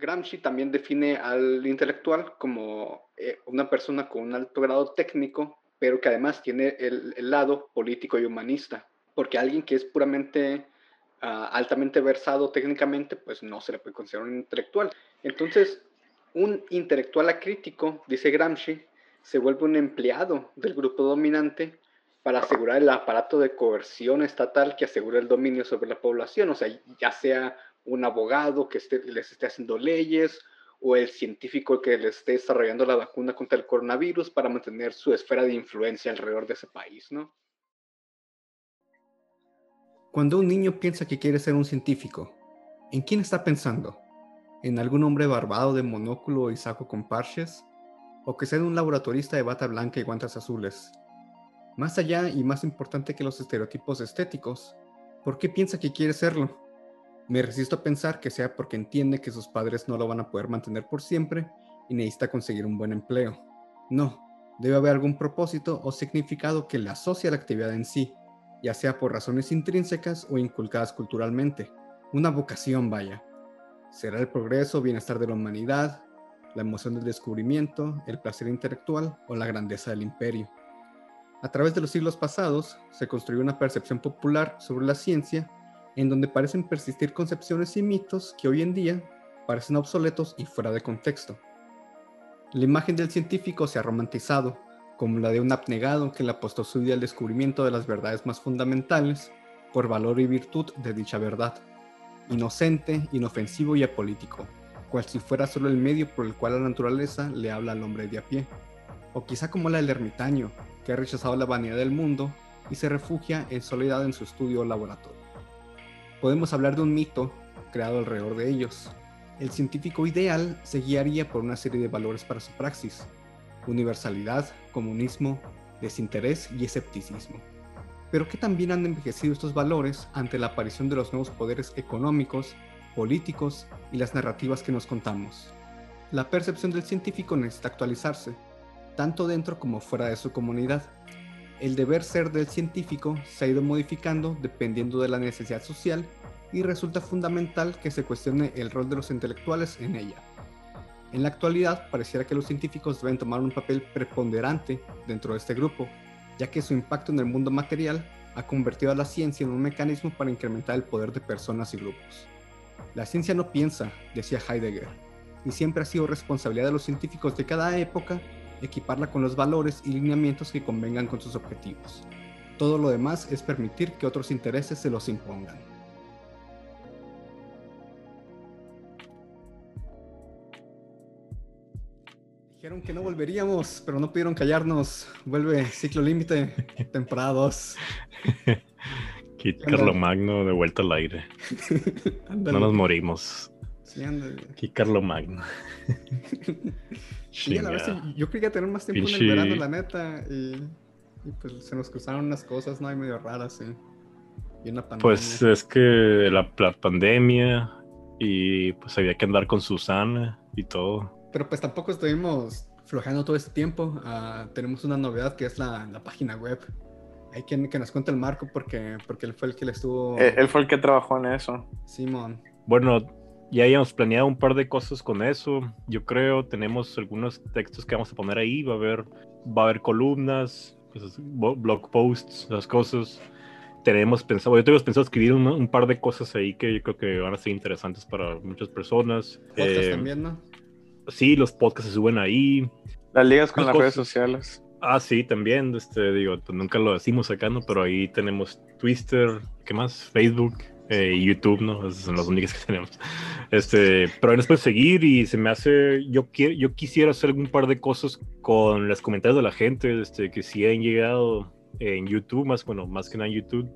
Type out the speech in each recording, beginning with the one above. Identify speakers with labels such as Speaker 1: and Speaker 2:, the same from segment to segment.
Speaker 1: Gramsci también define al intelectual como eh, una persona con un alto grado técnico, pero que además tiene el, lado político y humanista, porque alguien que es puramente ah, altamente versado técnicamente, pues no se le puede considerar un intelectual. Entonces, un intelectual acrítico, dice Gramsci, se vuelve un empleado del grupo dominante para asegurar el aparato de coerción estatal que asegura el dominio sobre la población, o sea, ya sea un abogado que les esté haciendo leyes o el científico que les esté desarrollando la vacuna contra el coronavirus para mantener su esfera de influencia alrededor de ese país, ¿no?
Speaker 2: Cuando un niño piensa que quiere ser un científico, ¿en quién está pensando? ¿En algún hombre barbado de monóculo y saco con parches? ¿O que sea un laboratorista de bata blanca y guantes azules? Más allá y más importante que los estereotipos estéticos, ¿por qué piensa que quiere serlo? Me resisto a pensar que sea porque entiende que sus padres no lo van a poder mantener por siempre y necesita conseguir un buen empleo. No, debe haber algún propósito o significado que le asocie a la actividad en sí, ya sea por razones intrínsecas o inculcadas culturalmente. Una vocación, vaya. Será el progreso bienestar de la humanidad, la emoción del descubrimiento, el placer intelectual o la grandeza del imperio. A través de los siglos pasados, se construyó una percepción popular sobre la ciencia en donde parecen persistir concepciones y mitos que hoy en día parecen obsoletos y fuera de contexto. La imagen del científico se ha romantizado, como la de un abnegado que le apostó su vida al descubrimiento de las verdades más fundamentales por valor y virtud de dicha verdad, inocente, inofensivo y apolítico, cual si fuera solo el medio por el cual la naturaleza le habla al hombre de a pie, o quizá como la del ermitaño, que ha rechazado la vanidad del mundo y se refugia en soledad en su estudio o laboratorio podemos hablar de un mito creado alrededor de ellos. El científico ideal se guiaría por una serie de valores para su praxis, universalidad, comunismo, desinterés y escepticismo. Pero ¿qué también han envejecido estos valores ante la aparición de los nuevos poderes económicos, políticos y las narrativas que nos contamos? La percepción del científico necesita actualizarse, tanto dentro como fuera de su comunidad, el deber ser del científico se ha ido modificando dependiendo de la necesidad social y resulta fundamental que se cuestione el rol de los intelectuales en ella. En la actualidad pareciera que los científicos deben tomar un papel preponderante dentro de este grupo, ya que su impacto en el mundo material ha convertido a la ciencia en un mecanismo para incrementar el poder de personas y grupos. La ciencia no piensa, decía Heidegger, y siempre ha sido responsabilidad de los científicos de cada época equiparla con los valores y lineamientos que convengan con sus objetivos. Todo lo demás es permitir que otros intereses se los impongan. Dijeron que no volveríamos, pero no pudieron callarnos. Vuelve ciclo límite, temporada 2.
Speaker 3: Kit Carlo Magno de vuelta al aire. no nos morimos. Sí, Kit Carlo Magno.
Speaker 2: Sí, la verdad, yo quería tener más tiempo en el verano, la neta, y, pues se nos cruzaron unas cosas, ¿no? Hay medio raras, sí. Y una
Speaker 3: pandemia. Pues es que la, pandemia y pues había que andar con Susana y todo.
Speaker 2: Pero pues tampoco estuvimos flojando todo este tiempo. Ah, tenemos una novedad que es la, página web. Hay quien que nos cuente el marco porque, porque él fue el que le estuvo...
Speaker 4: él fue el que trabajó en eso.
Speaker 2: Simón.
Speaker 3: Bueno, ya habíamos planeado un par de cosas con eso. Yo creo, tenemos algunos textos que vamos a poner ahí. Va a haber, va a haber columnas, pues, blog posts, las cosas. Tenemos pensado, yo tengo pensado escribir un, par de cosas ahí que yo creo que van a ser interesantes para muchas personas.
Speaker 2: Podcasts eh, también, ¿no?
Speaker 3: Sí, los podcasts se suben ahí.
Speaker 4: Las ligas con las, redes sociales.
Speaker 3: Ah, sí, también, este, digo, pues nunca lo decimos acá, ¿no? Pero ahí tenemos Twitter, ¿qué más? Facebook, eh, YouTube, ¿no? Esas son las únicas que tenemos. Este, pero ahí nos pueden seguir y se me hace, yo, quiero, yo quisiera hacer algún par de cosas con los comentarios de la gente, este, que si han llegado en YouTube, más, bueno, más que nada en YouTube,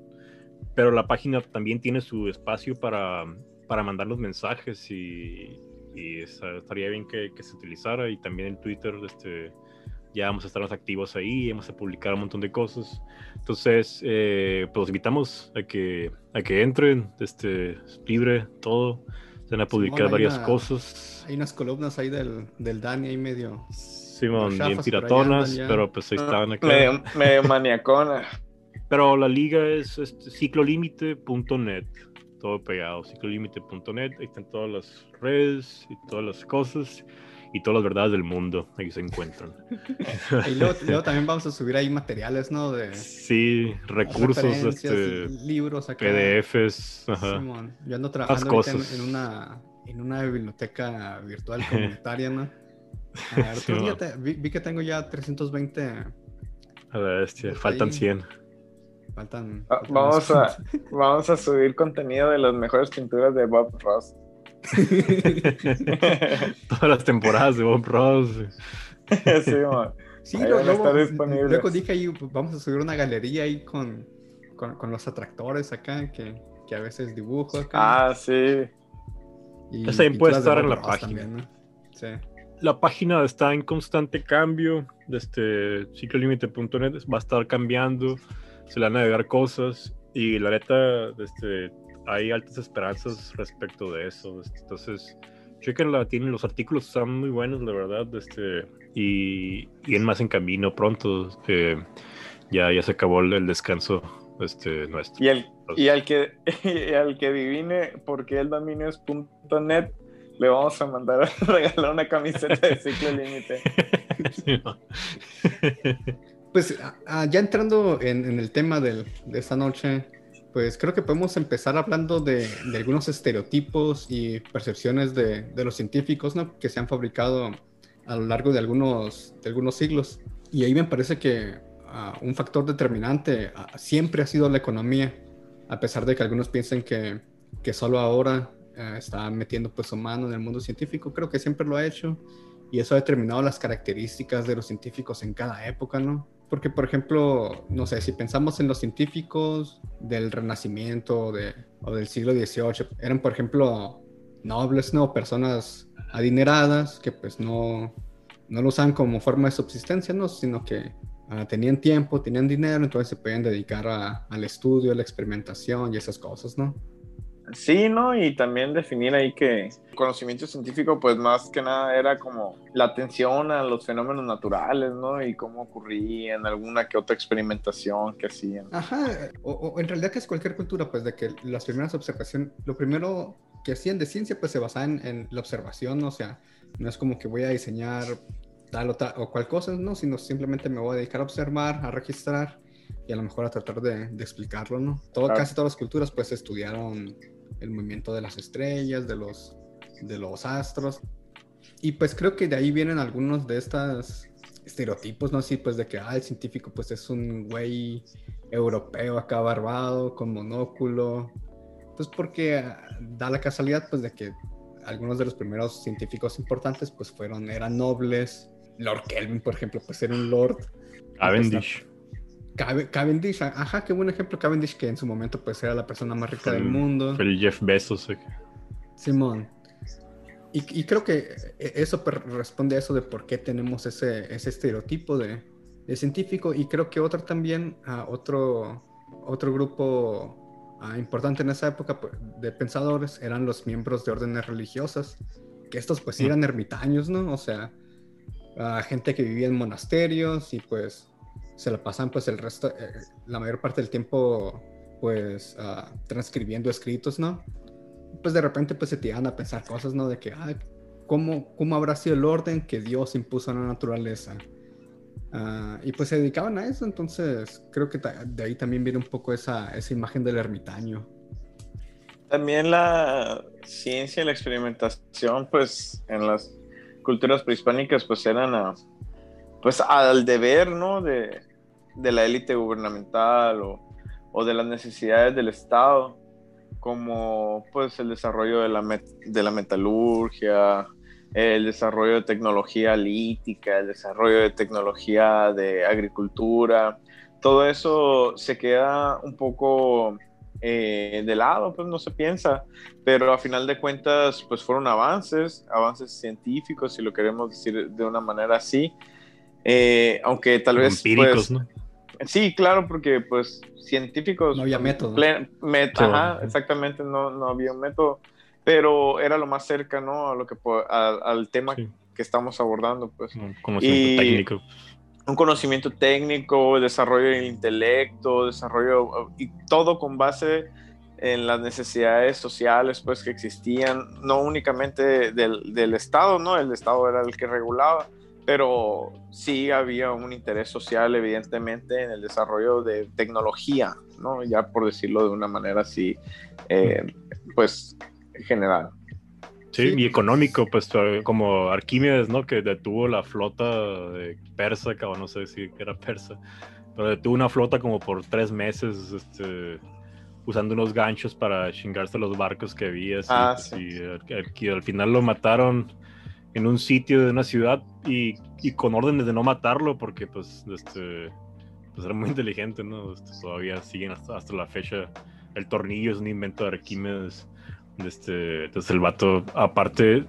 Speaker 3: pero la página también tiene su espacio para, para mandar los mensajes y, y estaría bien que, que, se utilizara y también en Twitter, este, ya vamos a estar más activos ahí, vamos a publicar un montón de cosas. Entonces, eh, pues los invitamos a que, a que entren, este, libre, todo. Se van a publicar varias cosas.
Speaker 2: Hay unas columnas ahí del, del Dani ahí medio.
Speaker 3: Simón, bien piratonas, pero pues ahí estaban
Speaker 4: acá. Medio, medio maniacona.
Speaker 3: Pero la liga es, es ciclolímite.net. todo pegado, ciclolimite.net, ahí están todas las redes y todas las cosas y todas las verdades del mundo, ahí se encuentran.
Speaker 2: y luego, luego, también vamos a subir ahí materiales, ¿no? De,
Speaker 3: sí, recursos, este,
Speaker 2: libros, acá.
Speaker 3: PDFs. Ajá.
Speaker 2: Simón. Yo ando trabajando en, en, una, en una biblioteca virtual comunitaria, ¿no? A ver, sí, vi, vi, que tengo ya 320.
Speaker 3: A la bestia, faltan 100.
Speaker 2: Faltan.
Speaker 4: Ah, vamos, a, vamos a subir contenido de las mejores pinturas de Bob Ross.
Speaker 3: Todas las temporadas de Bob Ross.
Speaker 4: sí, man.
Speaker 2: Sí, luego, luego, dije ahí, vamos a subir una galería ahí con, con, con los atractores acá, que, que, a veces dibujo
Speaker 4: acá. Ah, sí.
Speaker 3: Y Esa puede estar en la página.
Speaker 2: También, ¿no? Sí.
Speaker 3: La página está en constante cambio. Desde ciclolimite.net va a estar cambiando. Se le van a agregar cosas. Y la neta, este, hay altas esperanzas respecto de eso. Entonces, chequenla, tienen los artículos, están muy buenos, la verdad. Este, y, y en más en camino pronto. Eh, ya, ya se acabó el, descanso este, nuestro.
Speaker 4: Y, el, y al que y al que adivine por qué el dominio es .net, le vamos a mandar a regalar una camiseta de ciclo límite.
Speaker 3: Sí, no.
Speaker 2: Pues ya entrando en, en el tema del, de esta noche, pues creo que podemos empezar hablando de, de algunos estereotipos y percepciones de, de, los científicos ¿no? que se han fabricado a lo largo de algunos, de algunos siglos. Y ahí me parece que uh, un factor determinante uh, siempre ha sido la economía, a pesar de que algunos piensen que, que solo ahora uh, está metiendo pues su mano en el mundo científico, creo que siempre lo ha hecho y eso ha determinado las características de los científicos en cada época, ¿no? Porque, por ejemplo, no sé, si pensamos en los científicos del Renacimiento o del siglo XVIII, eran, por ejemplo, nobles, ¿no? Personas adineradas que pues no, no lo usaban como forma de subsistencia, ¿no? Sino que uh, tenían tiempo, tenían dinero, entonces se podían dedicar a, al estudio, a la experimentación y esas cosas, ¿no?
Speaker 4: Sí, ¿no? Y también definir ahí que el conocimiento científico, pues más que nada era como la atención a los fenómenos naturales, ¿no? Y cómo ocurrían, alguna que otra experimentación que hacían.
Speaker 2: Ajá, o, o en realidad que es cualquier cultura, pues de que las primeras observaciones, lo primero que hacían de ciencia, pues se basaba en, en la observación, ¿no? o sea, no es como que voy a diseñar tal o tal o cual cosa, ¿no? Sino simplemente me voy a dedicar a observar, a registrar y a lo mejor a tratar de, de explicarlo, ¿no? Todo,
Speaker 4: Claro.
Speaker 2: Casi todas las culturas pues estudiaron el movimiento de las estrellas, de los, de los astros. Y pues creo que de ahí vienen algunos de estos estereotipos, ¿no? Así pues de que, ah, el científico pues es un güey europeo acá barbado, con monóculo. Pues porque ah, da la casualidad pues de que algunos de los primeros científicos importantes pues fueron, eran nobles. Lord Kelvin, por ejemplo, pues era un lord.
Speaker 3: Cavendish.
Speaker 2: Cav- Cavendish, ajá, qué buen ejemplo Cavendish, que en su momento pues era la persona más rica
Speaker 3: Fue
Speaker 2: del
Speaker 3: el-
Speaker 2: mundo.
Speaker 3: Fue el Jeff Bezos. eh,
Speaker 2: Simón. Y, y creo que e- eso responde a eso de por qué tenemos ese, ese estereotipo de, de científico. Y creo que otro también, ah, otro, otro grupo ah, importante en esa época pues, de pensadores eran los miembros de órdenes religiosas. Que estos pues
Speaker 3: Mm.
Speaker 2: eran ermitaños, ¿no? O sea, ah, gente que vivía en monasterios y pues se la pasan pues el resto, eh, la mayor parte del tiempo pues ah, transcribiendo escritos, ¿no? Pues de repente pues se te iban a pensar cosas, ¿no? De que, ah, ¿cómo, ¿cómo habrá sido el orden que Dios impuso a la naturaleza? Ah, y pues se dedicaban a eso, entonces creo que de ahí también viene un poco esa, esa imagen del ermitaño.
Speaker 4: También la ciencia y la experimentación, pues en las culturas prehispánicas, pues eran pues al deber, ¿no? De, de la élite gubernamental o, o de las necesidades del Estado, como pues el desarrollo de la, met- de la metalurgia, el desarrollo de tecnología lítica, el desarrollo de tecnología de agricultura, todo eso se queda un poco eh, de lado, pues no se piensa, pero a final de cuentas, pues fueron avances, avances científicos, si lo queremos decir de una manera así, Eh, aunque tal vez...
Speaker 3: empíricos,
Speaker 4: pues,
Speaker 3: ¿no?
Speaker 4: Sí, claro, porque pues científicos...
Speaker 2: No había método.
Speaker 4: plen- met- ajá, exactamente, no, no había un método, pero era lo más cercano a lo que al, al tema
Speaker 3: Sí.
Speaker 4: que estamos abordando, pues
Speaker 3: Un conocimiento
Speaker 4: Y-
Speaker 3: técnico.
Speaker 4: un conocimiento técnico, desarrollo del intelecto, desarrollo y todo con base en las necesidades sociales pues que existían, no únicamente del, del Estado, ¿no? El Estado era el que regulaba, pero sí había un interés social evidentemente en el desarrollo de tecnología, ¿no? Ya por decirlo de una manera así, eh, pues general.
Speaker 3: Sí, y económico, pues como Arquímedes, ¿no? Que detuvo la flota de persa, o no sé si era persa, pero detuvo una flota como por tres meses, este, usando unos ganchos para chingarse los barcos que había.
Speaker 4: ah,
Speaker 3: pues, sí. y, al final lo mataron en un sitio de una ciudad y, y, con órdenes de no matarlo porque pues, este, pues era muy inteligente, ¿no? Este, todavía siguen hasta, hasta, la fecha. El tornillo es un invento de Arquímedes. Este, entonces el vato, aparte,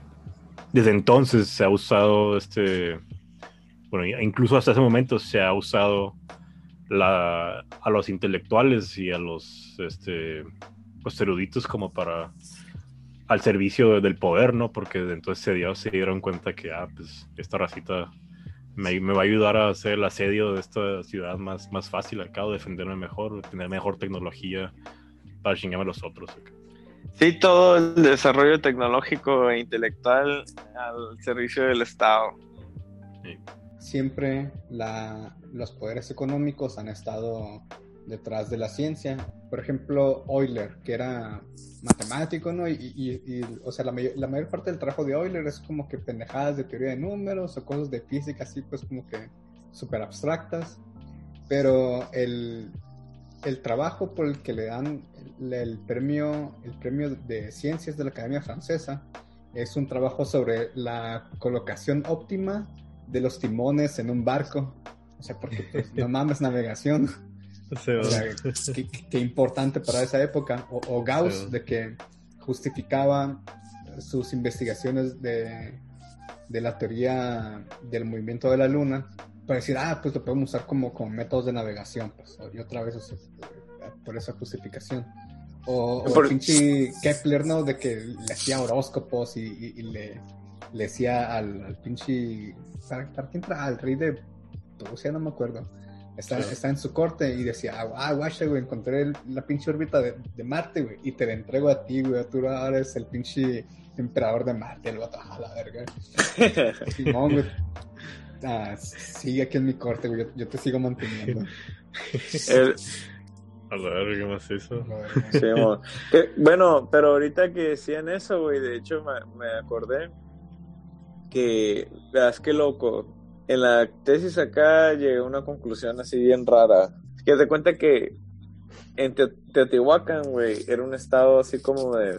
Speaker 3: desde entonces se ha usado, este, bueno, incluso hasta ese momento se ha usado la, a los intelectuales y a los este, pues, eruditos como para al servicio del poder, ¿no? Porque entonces se, se dieron cuenta que, ah, pues esta racita me, me, va a ayudar a hacer el asedio de esta ciudad más, más fácil acá, o defenderme mejor, tener mejor tecnología para chingarme a los otros.
Speaker 4: Sí, todo el desarrollo tecnológico e intelectual al servicio del Estado.
Speaker 2: Sí. Siempre la, los poderes económicos han estado detrás de la ciencia. Por ejemplo, Euler, que era matemático, ¿no? Y, o sea, la, la, mayor parte del trabajo de Euler es como que pendejadas de teoría de números o cosas de física así, pues como que súper abstractas. Pero el, el trabajo por el que le dan el premio, el premio de ciencias de la Academia Francesa es un trabajo sobre la colocación óptima de los timones en un barco. O sea, porque pues, no mames navegación. O sea, qué, importante para esa época. O, Gauss, de que justificaba sus investigaciones de, de, la teoría del movimiento de la luna para decir, ah, pues lo podemos usar como, como métodos de navegación. Pues, y otra vez, por esa justificación. O, o pinche Kepler, ¿no? De que le hacía horóscopos y, le, le decía al, al pinche. ¿Para, para quién Al rey de Rusia, no me acuerdo. Está, está, en su corte y decía, ah, guacha, güey, encontré la pinche órbita de, de, Marte, güey, y te la entrego a ti, güey, tú ahora eres el pinche emperador de Marte, el vato, a la verga. Simón, güey. Ah, sigue aquí en mi corte, güey, yo, te sigo manteniendo.
Speaker 3: el, a ver, ¿qué más hizo?
Speaker 4: Sí, bueno, pero ahorita que decían eso, güey, de hecho me, acordé que, veas qué loco, en la tesis acá llegué a una conclusión así bien rara. Que te cuenta que en Teotihuacán, güey, era un estado así como de...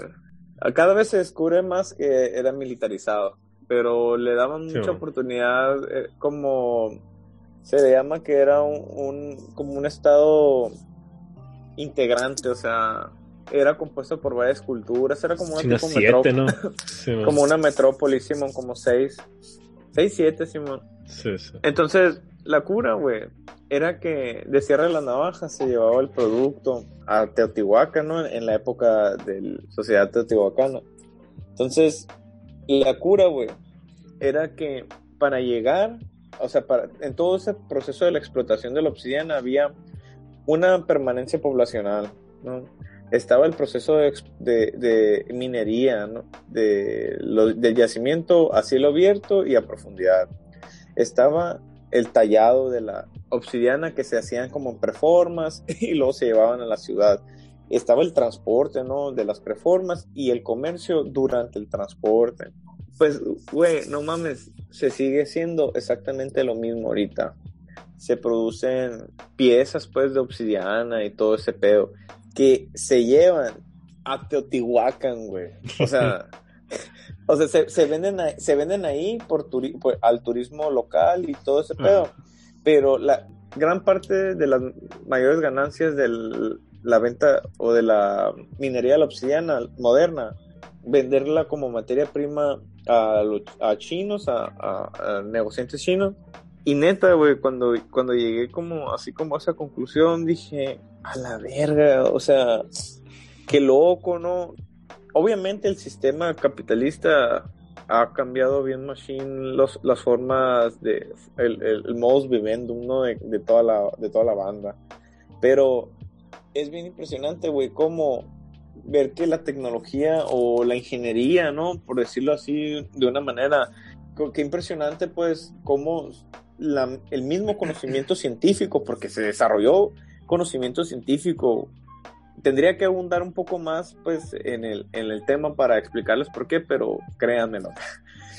Speaker 4: Cada vez se descubre más que era militarizado, pero le daban mucha oportunidad, eh, como se le llama que era un, un como un estado integrante, o sea, era compuesto por varias culturas, era como una,
Speaker 3: siete, ¿no?
Speaker 4: como una metrópoli, Simón, como seis, seis, siete, Simón.
Speaker 3: Sí, sí.
Speaker 4: Entonces, la cura, güey, era que de cierre de la navaja se llevaba el producto a Teotihuacán, ¿no? En la época de la sociedad teotihuacana. Entonces, la cura, güey, era que para llegar, o sea, para, en todo ese proceso de la explotación de la obsidiana había una permanencia poblacional, ¿no? Estaba el proceso de, minería, de, del yacimiento a cielo abierto y a profundidad. Estaba el tallado de la obsidiana que se hacían como preformas y luego se llevaban a la ciudad. Estaba el transporte, ¿no? De las preformas y el comercio durante el transporte. Pues, güey, no mames, se sigue siendo exactamente lo mismo ahorita se producen piezas pues de obsidiana y todo ese pedo que se llevan a Teotihuacán, güey. O sea, o sea se, venden ahí, se venden ahí por, al turismo local y todo ese pedo. Pero la gran parte de las mayores ganancias de la venta o de la minería de la obsidiana moderna, venderla como materia prima a, a chinos, a, a negociantes chinos, y neta, güey, cuando, cuando llegué como así como a esa conclusión, dije, a la verga, o sea, qué loco, ¿no? Obviamente el sistema capitalista ha cambiado bien machine los, las formas de el, el, modus vivendum de, de, toda la, de toda la banda. Pero es bien impresionante, güey, cómo ver que la tecnología o la ingeniería, ¿no? Por decirlo así de una manera, qué impresionante pues cómo el mismo conocimiento científico, porque se desarrolló conocimiento científico, tendría que abundar un poco más pues en el, en el tema para explicarles por qué, pero créanmelo.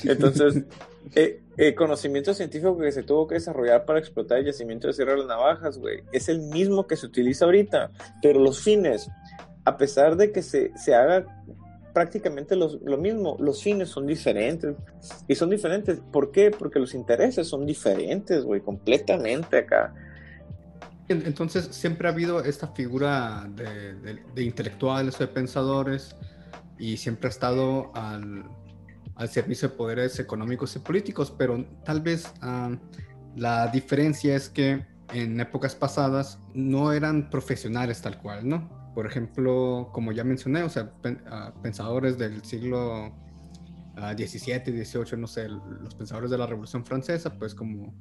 Speaker 4: Entonces, eh, el conocimiento científico que se tuvo que desarrollar para explotar el yacimiento de Sierra de las Navajas, güey, es el mismo que se utiliza ahorita, pero los fines, a pesar de que se, se haga prácticamente lo mismo, los fines son diferentes. Y son diferentes, ¿por qué? Porque los intereses son diferentes, güey, completamente acá.
Speaker 2: Entonces siempre ha habido esta figura de, intelectuales o de pensadores y siempre ha estado al, al servicio de poderes económicos y políticos, pero tal vez ah, la diferencia es que en épocas pasadas no eran profesionales tal cual, ¿no? Por ejemplo, como ya mencioné, o sea, ah, pensadores del siglo XVII, uh, XVIII, no sé, los pensadores de la Revolución Francesa, pues como,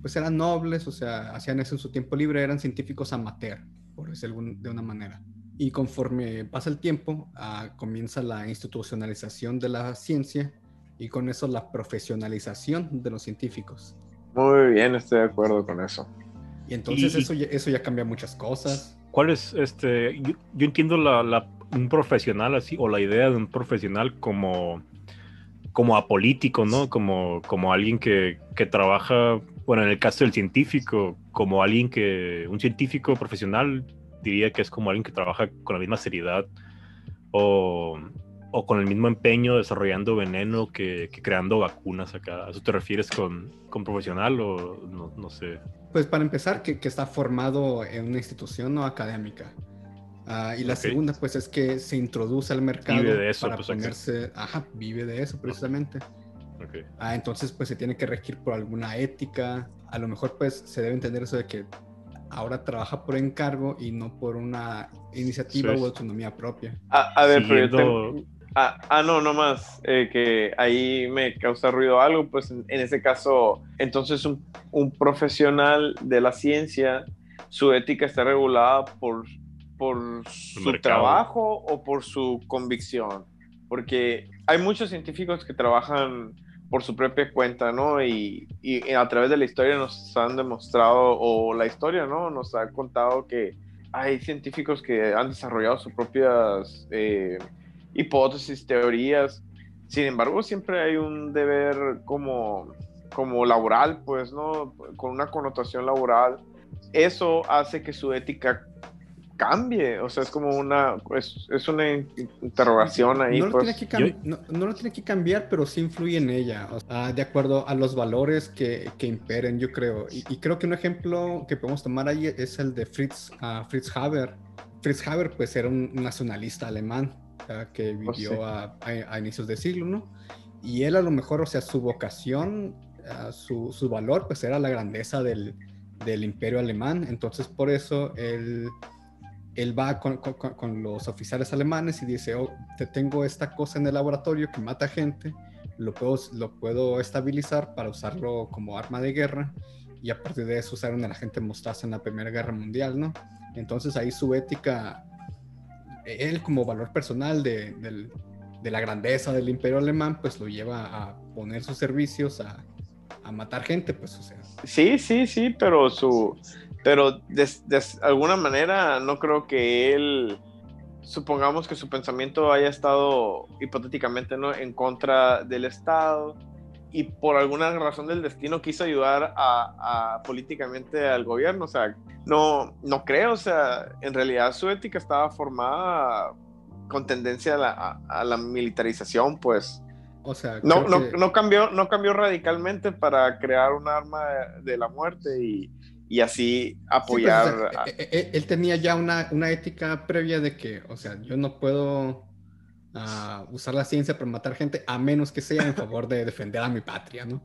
Speaker 2: pues eran nobles, o sea, hacían eso en su tiempo libre, eran científicos amateur, por decirlo de una manera. Y conforme pasa el tiempo, ah, comienza la institucionalización de la ciencia y con eso la profesionalización de los científicos.
Speaker 4: Muy bien, estoy de acuerdo con eso.
Speaker 2: Y entonces eso, ya, eso ya cambia muchas cosas.
Speaker 3: ¿Cuál es este? Yo, entiendo la, un profesional así, o la idea de un profesional como, como apolítico, ¿no? Como, como alguien que, que trabaja, bueno, en el caso del científico, como alguien que, un científico profesional diría que es como alguien que trabaja con la misma seriedad o, con el mismo empeño desarrollando veneno que, creando vacunas acá. ¿A eso te refieres con, con profesional o no, sé?
Speaker 2: Pues para empezar, que, está formado en una institución no académica. Ah, y la segunda, pues es que se introduce al mercado
Speaker 3: vive de eso,
Speaker 2: para
Speaker 3: pues,
Speaker 2: ponerse, ajá, vive de eso precisamente. Ah, entonces, pues se tiene que regir por alguna ética. A lo mejor, pues se debe entender eso de que ahora trabaja por encargo y no por una iniciativa o autonomía propia.
Speaker 4: A, ver, pero ah, ah, no, no más, eh, que ahí me causa ruido algo, pues en, ese caso, entonces un, un, profesional de la ciencia, su ética está regulada por, por su trabajo o por su convicción, porque hay muchos científicos que trabajan por su propia cuenta, ¿no? Y, y, a través de la historia nos han demostrado, o la historia, ¿no? Nos ha contado que hay científicos que han desarrollado sus propias eh, hipótesis, teorías. Sin embargo, siempre hay un deber como, como laboral, pues, ¿no? Con una connotación laboral. Eso hace que su ética cambie. O sea, es como una, es, es una interrogación ahí.
Speaker 2: No lo, pues. tiene que no, lo tiene que cambiar, pero sí influye en ella, de acuerdo a los valores que, que imperen, yo creo. Y, creo que un ejemplo que podemos tomar ahí es el de Fritz, uh, Fritz Haber. Fritz Haber, pues, era un nacionalista alemán que oh, vivió a, a, inicios de siglo, ¿no? Y él a lo mejor, o sea, su vocación, su, su valor, pues era la grandeza del, del imperio alemán. Entonces, por eso él él va con, los oficiales alemanes y dice, oh, te tengo esta cosa en el laboratorio que mata gente, lo puedo, lo puedo estabilizar para usarlo como arma de guerra y a partir de eso usaron a la gente mostaza en la Primera Guerra Mundial, ¿no? Entonces ahí su ética, él como valor personal de, de la grandeza del imperio alemán, pues lo lleva a poner sus servicios a, a matar gente, pues o sea.
Speaker 4: Sí, sí, sí, pero su pero de, alguna manera no creo que él, supongamos que su pensamiento haya estado hipotéticamente ¿no? en contra del Estado y por alguna razón del destino quiso ayudar a, políticamente al gobierno. O sea, no, no creo, o sea, en realidad su ética estaba formada con tendencia a la, a, la militarización, pues.
Speaker 2: O sea,
Speaker 4: no, no, no, cambió, no cambió radicalmente para crear un arma de la muerte y, y así pues, apoyar.
Speaker 2: E, e, e, él, tenía ya una, una, ética previa de que, o sea, yo no puedo ah, usar la ciencia para matar gente a menos que sea en favor de defender a mi patria, ¿no?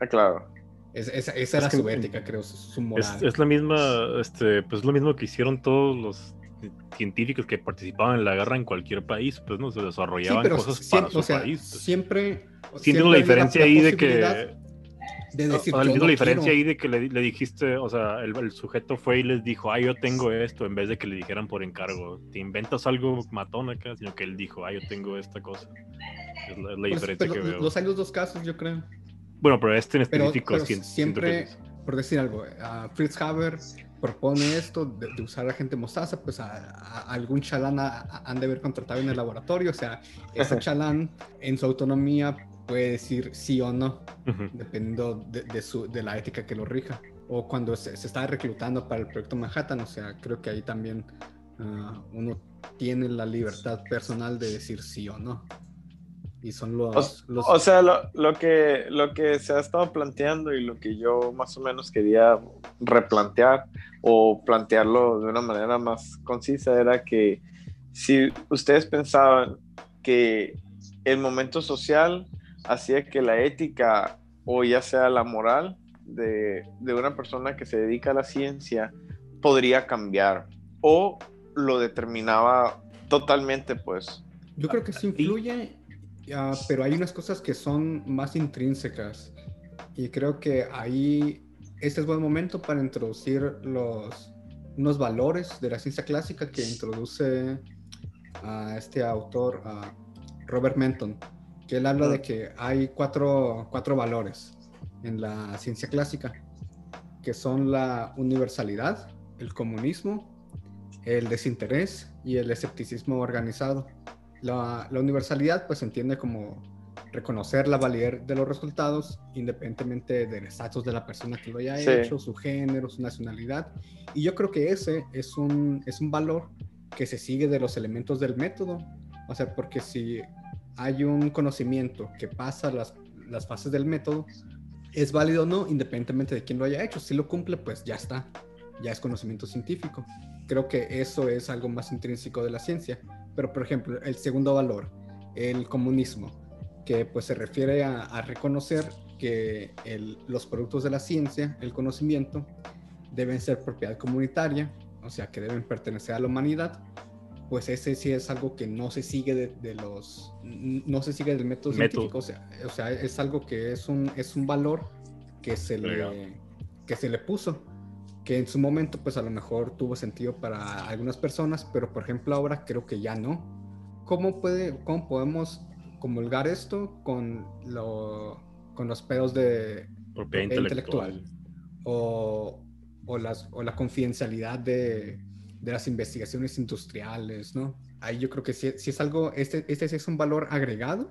Speaker 4: Ah, claro.
Speaker 2: esa era su ética, creo, su moral.
Speaker 3: Es, la misma, este, pues lo mismo que hicieron todos los científicos que participaban en la guerra en cualquier país, pues no se desarrollaban cosas para su país. Pues.
Speaker 2: Siempre.
Speaker 3: La diferencia ahí de que
Speaker 2: de decir,
Speaker 3: O sea, la diferencia
Speaker 2: quiero.
Speaker 3: ahí de que le, le dijiste, o sea, el, el sujeto fue y les dijo, ah, yo tengo esto, en vez de que le dijeran por encargo. Te inventas algo matón acá, sino que él dijo, ah, yo tengo esta cosa. Es la, es la
Speaker 2: Pues,
Speaker 3: diferencia
Speaker 2: pero
Speaker 3: que veo.
Speaker 2: los hay los dos casos, yo creo.
Speaker 3: Bueno, pero este en
Speaker 2: Pero,
Speaker 3: específico
Speaker 2: pero
Speaker 3: siento
Speaker 2: siempre, por decir algo, a Fritz Haber propone esto de, de usar agente mostaza, pues a, a- algún chalán ha- a- han de haber contratado en el laboratorio, o sea, ese chalán en su autonomía puede decir sí o no, dependiendo de, de su, de la ética que lo rija. O cuando se, se está reclutando para el proyecto Manhattan, o sea, creo que ahí también ah, uno tiene la libertad personal de decir sí o no. Y son los...
Speaker 4: O,
Speaker 2: los
Speaker 4: o sea, lo, lo que, lo que se ha estado planteando y lo que yo más o menos quería replantear o plantearlo de una manera más concisa era que si ustedes pensaban que el momento social hacía que la ética o ya sea la moral de, de una persona que se dedica a la ciencia podría cambiar o lo determinaba totalmente, pues.
Speaker 2: Yo creo que sí influye, ah, pero hay unas cosas que son más intrínsecas. Y creo que ahí este es buen momento para introducir los, unos valores de la ciencia clásica que introduce a este autor, a Robert Menton, que él habla de que hay cuatro, cuatro valores en la ciencia clásica, que son la universalidad, el comunismo, el desinterés y el escepticismo organizado. La, la universalidad pues se entiende como reconocer la validez de los resultados independientemente del estatus de la persona que lo haya
Speaker 4: Sí.
Speaker 2: hecho, su género, su nacionalidad. Y yo creo que ese es un, es un valor que se sigue de los elementos del método. O sea, porque si hay un conocimiento que pasa las, las fases del método, es válido o no, independientemente de quién lo haya hecho. Si lo cumple, pues ya está, ya es conocimiento científico. Creo que eso es algo más intrínseco de la ciencia. Pero, por ejemplo, el segundo valor, el comunismo, que pues se refiere a, a reconocer que el- los productos de la ciencia, el conocimiento, deben ser propiedad comunitaria, o sea, que deben pertenecer a la humanidad, pues ese sí es algo que no se sigue de, de los, no se sigue del método,
Speaker 3: Método.
Speaker 2: científico, o sea, o sea, es algo que es un, es un valor que se
Speaker 3: Legal.
Speaker 2: le, que se le puso, que en su momento pues a lo mejor tuvo sentido para algunas personas, pero por ejemplo ahora creo que ya no. ¿Cómo, puede, cómo podemos comulgar esto con, lo, con los pedos de
Speaker 3: propiedad
Speaker 2: propiedad
Speaker 3: intelectual.
Speaker 2: o, o, las, o la confidencialidad de, de las investigaciones industriales, ¿no? Ahí yo creo que sí, sí es algo, este, este es un valor agregado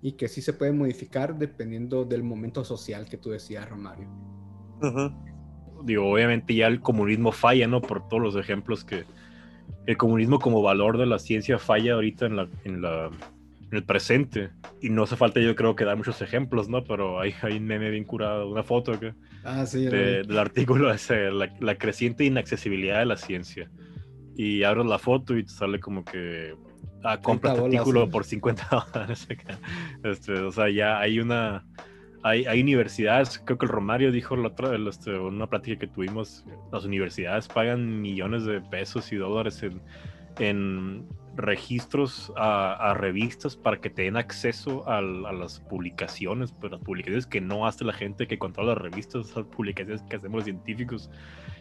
Speaker 2: y que sí se puede modificar dependiendo del momento social que tú decías, Romario.
Speaker 3: Digo, obviamente ya el comunismo falla, ¿no? Por todos los ejemplos que el comunismo como valor de la ciencia falla ahorita en la, en la en el presente. Y no hace falta, yo creo que dar muchos ejemplos, ¿no? Pero hay, hay un meme bien curado, una foto acá,
Speaker 2: Ah, sí,
Speaker 3: de- del artículo ese, la, la creciente inaccesibilidad de la ciencia. Y abres la foto y te sale como que, ah, compra este artículo por 50 dólares. Este, o sea, ya hay una, hay, hay universidades, creo que el Romario dijo la otra, el, este, una plática que tuvimos, las universidades pagan millones de pesos y dólares en, en registros a, a revistas para que te den acceso a, las publicaciones, pero las publicaciones que no hace la gente que controla las revistas, las publicaciones que hacemos los científicos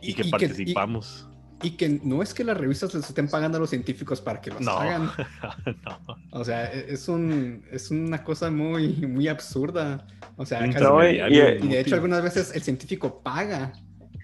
Speaker 3: y, que
Speaker 2: y
Speaker 3: participamos.
Speaker 2: y que no es que las revistas les estén pagando a los científicos para que los
Speaker 3: No.
Speaker 2: hagan.
Speaker 3: no.
Speaker 2: O sea, e- es, un, es una cosa muy, muy absurda. O sea,
Speaker 4: No, y-
Speaker 3: intermediario
Speaker 4: y-
Speaker 2: Y de hecho, algunas veces el científico paga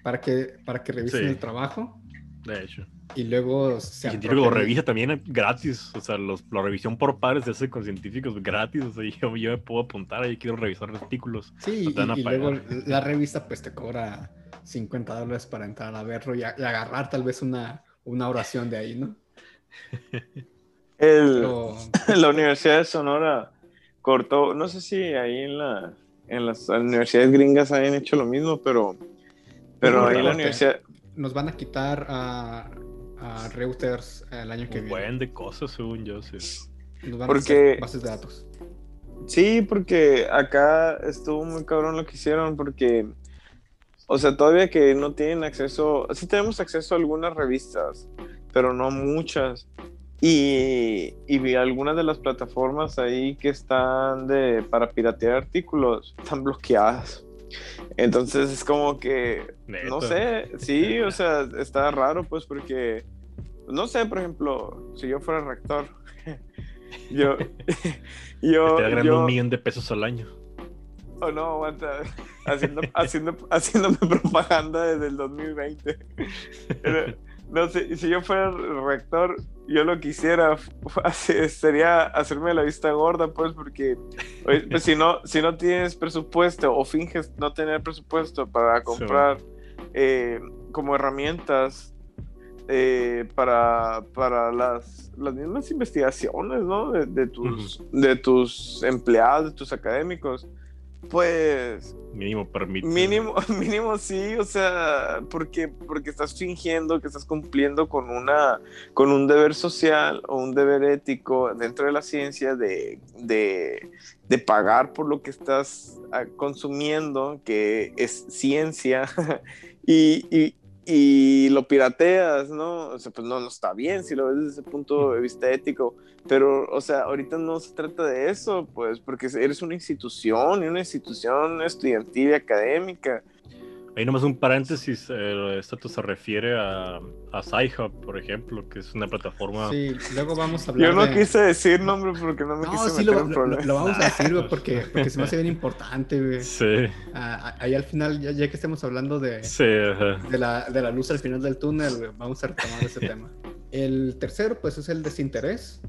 Speaker 2: para que, para que revisen
Speaker 3: Sí.
Speaker 2: el trabajo
Speaker 3: De hecho.
Speaker 2: Y luego se
Speaker 3: científico lo revisa también gratis. O sea, los, la revisión por pares se hace con científicos gratis. O sea, yo, yo me puedo apuntar ahí, quiero revisar artículos.
Speaker 2: Sí,
Speaker 3: no
Speaker 2: y, luego la revista pues te cobra 50 dólares para entrar a verlo y, a- y agarrar tal vez una, una oración de ahí, ¿no?
Speaker 4: El,
Speaker 2: Pero,
Speaker 4: la Universidad de Sonora cortó, no sé si ahí en la en las universidades gringas hayan hecho lo mismo, pero pero
Speaker 2: No,
Speaker 4: ahí la universidad
Speaker 2: nos van a quitar a, a Reuters el año que
Speaker 3: Un
Speaker 2: viene.
Speaker 3: buen de cosas, según yo. Sí.
Speaker 2: Nos van
Speaker 4: Porque-
Speaker 2: a bases de datos.
Speaker 4: Sí, porque acá estuvo muy cabrón lo que hicieron, porque, o sea, todavía que no tienen acceso, sí tenemos acceso a algunas revistas, pero no muchas. Y, y vi algunas de las plataformas ahí que están de, para piratear artículos, están bloqueadas. Entonces es como que, no sé, sí, o sea, está raro pues porque, no sé, por ejemplo, si yo fuera rector, yo, yo,
Speaker 3: Te ganando un millón de pesos al año.
Speaker 4: oh no, aguanta, haciendo, haciendo, haciéndome propaganda desde el 2020. Pero, no sé, si yo fuera rector, yo lo hace- sería hacerme la vista gorda, pues, porque pues, si, no, si no tienes presupuesto o finges no tener presupuesto para comprar eh, como herramientas eh, para, para las, las mismas investigaciones, ¿no? De, de tus, de tus empleados, de tus académicos, pues
Speaker 3: Mínimo permite.
Speaker 4: Mínimo, mínimo sí, o sea, porque, porque estás fingiendo que estás cumpliendo con una, con un deber social o un deber ético dentro de la ciencia de, de, de pagar por lo que estás ah, consumiendo, que es ciencia, y, y, y lo pirateas, ¿no? O sea, pues no, no está bien si lo ves desde ese punto de vista ético, pero, o sea, ahorita no se trata de eso, pues, porque eres una institución y una institución estudiantil y académica.
Speaker 3: Ahí nomás un paréntesis, eh, esto se refiere a, a Sci-Hub, por ejemplo, que es una plataforma...
Speaker 2: Sí, luego vamos a hablar
Speaker 4: Yo no
Speaker 2: de...
Speaker 4: quise decir nombre porque no me
Speaker 2: No,
Speaker 4: quise
Speaker 2: sí,
Speaker 4: meter
Speaker 2: lo,
Speaker 4: en
Speaker 2: lo-
Speaker 4: problemas.
Speaker 2: lo vamos a decir, güey, porque, porque se me hace bien importante, güey.
Speaker 3: Sí,
Speaker 2: Ah, ahí al final, ya, ya que estemos hablando de,
Speaker 3: sí,
Speaker 2: de, la, de la luz al final del túnel, güey, vamos a retomar ese tema. El tercero, pues, es el desinterés,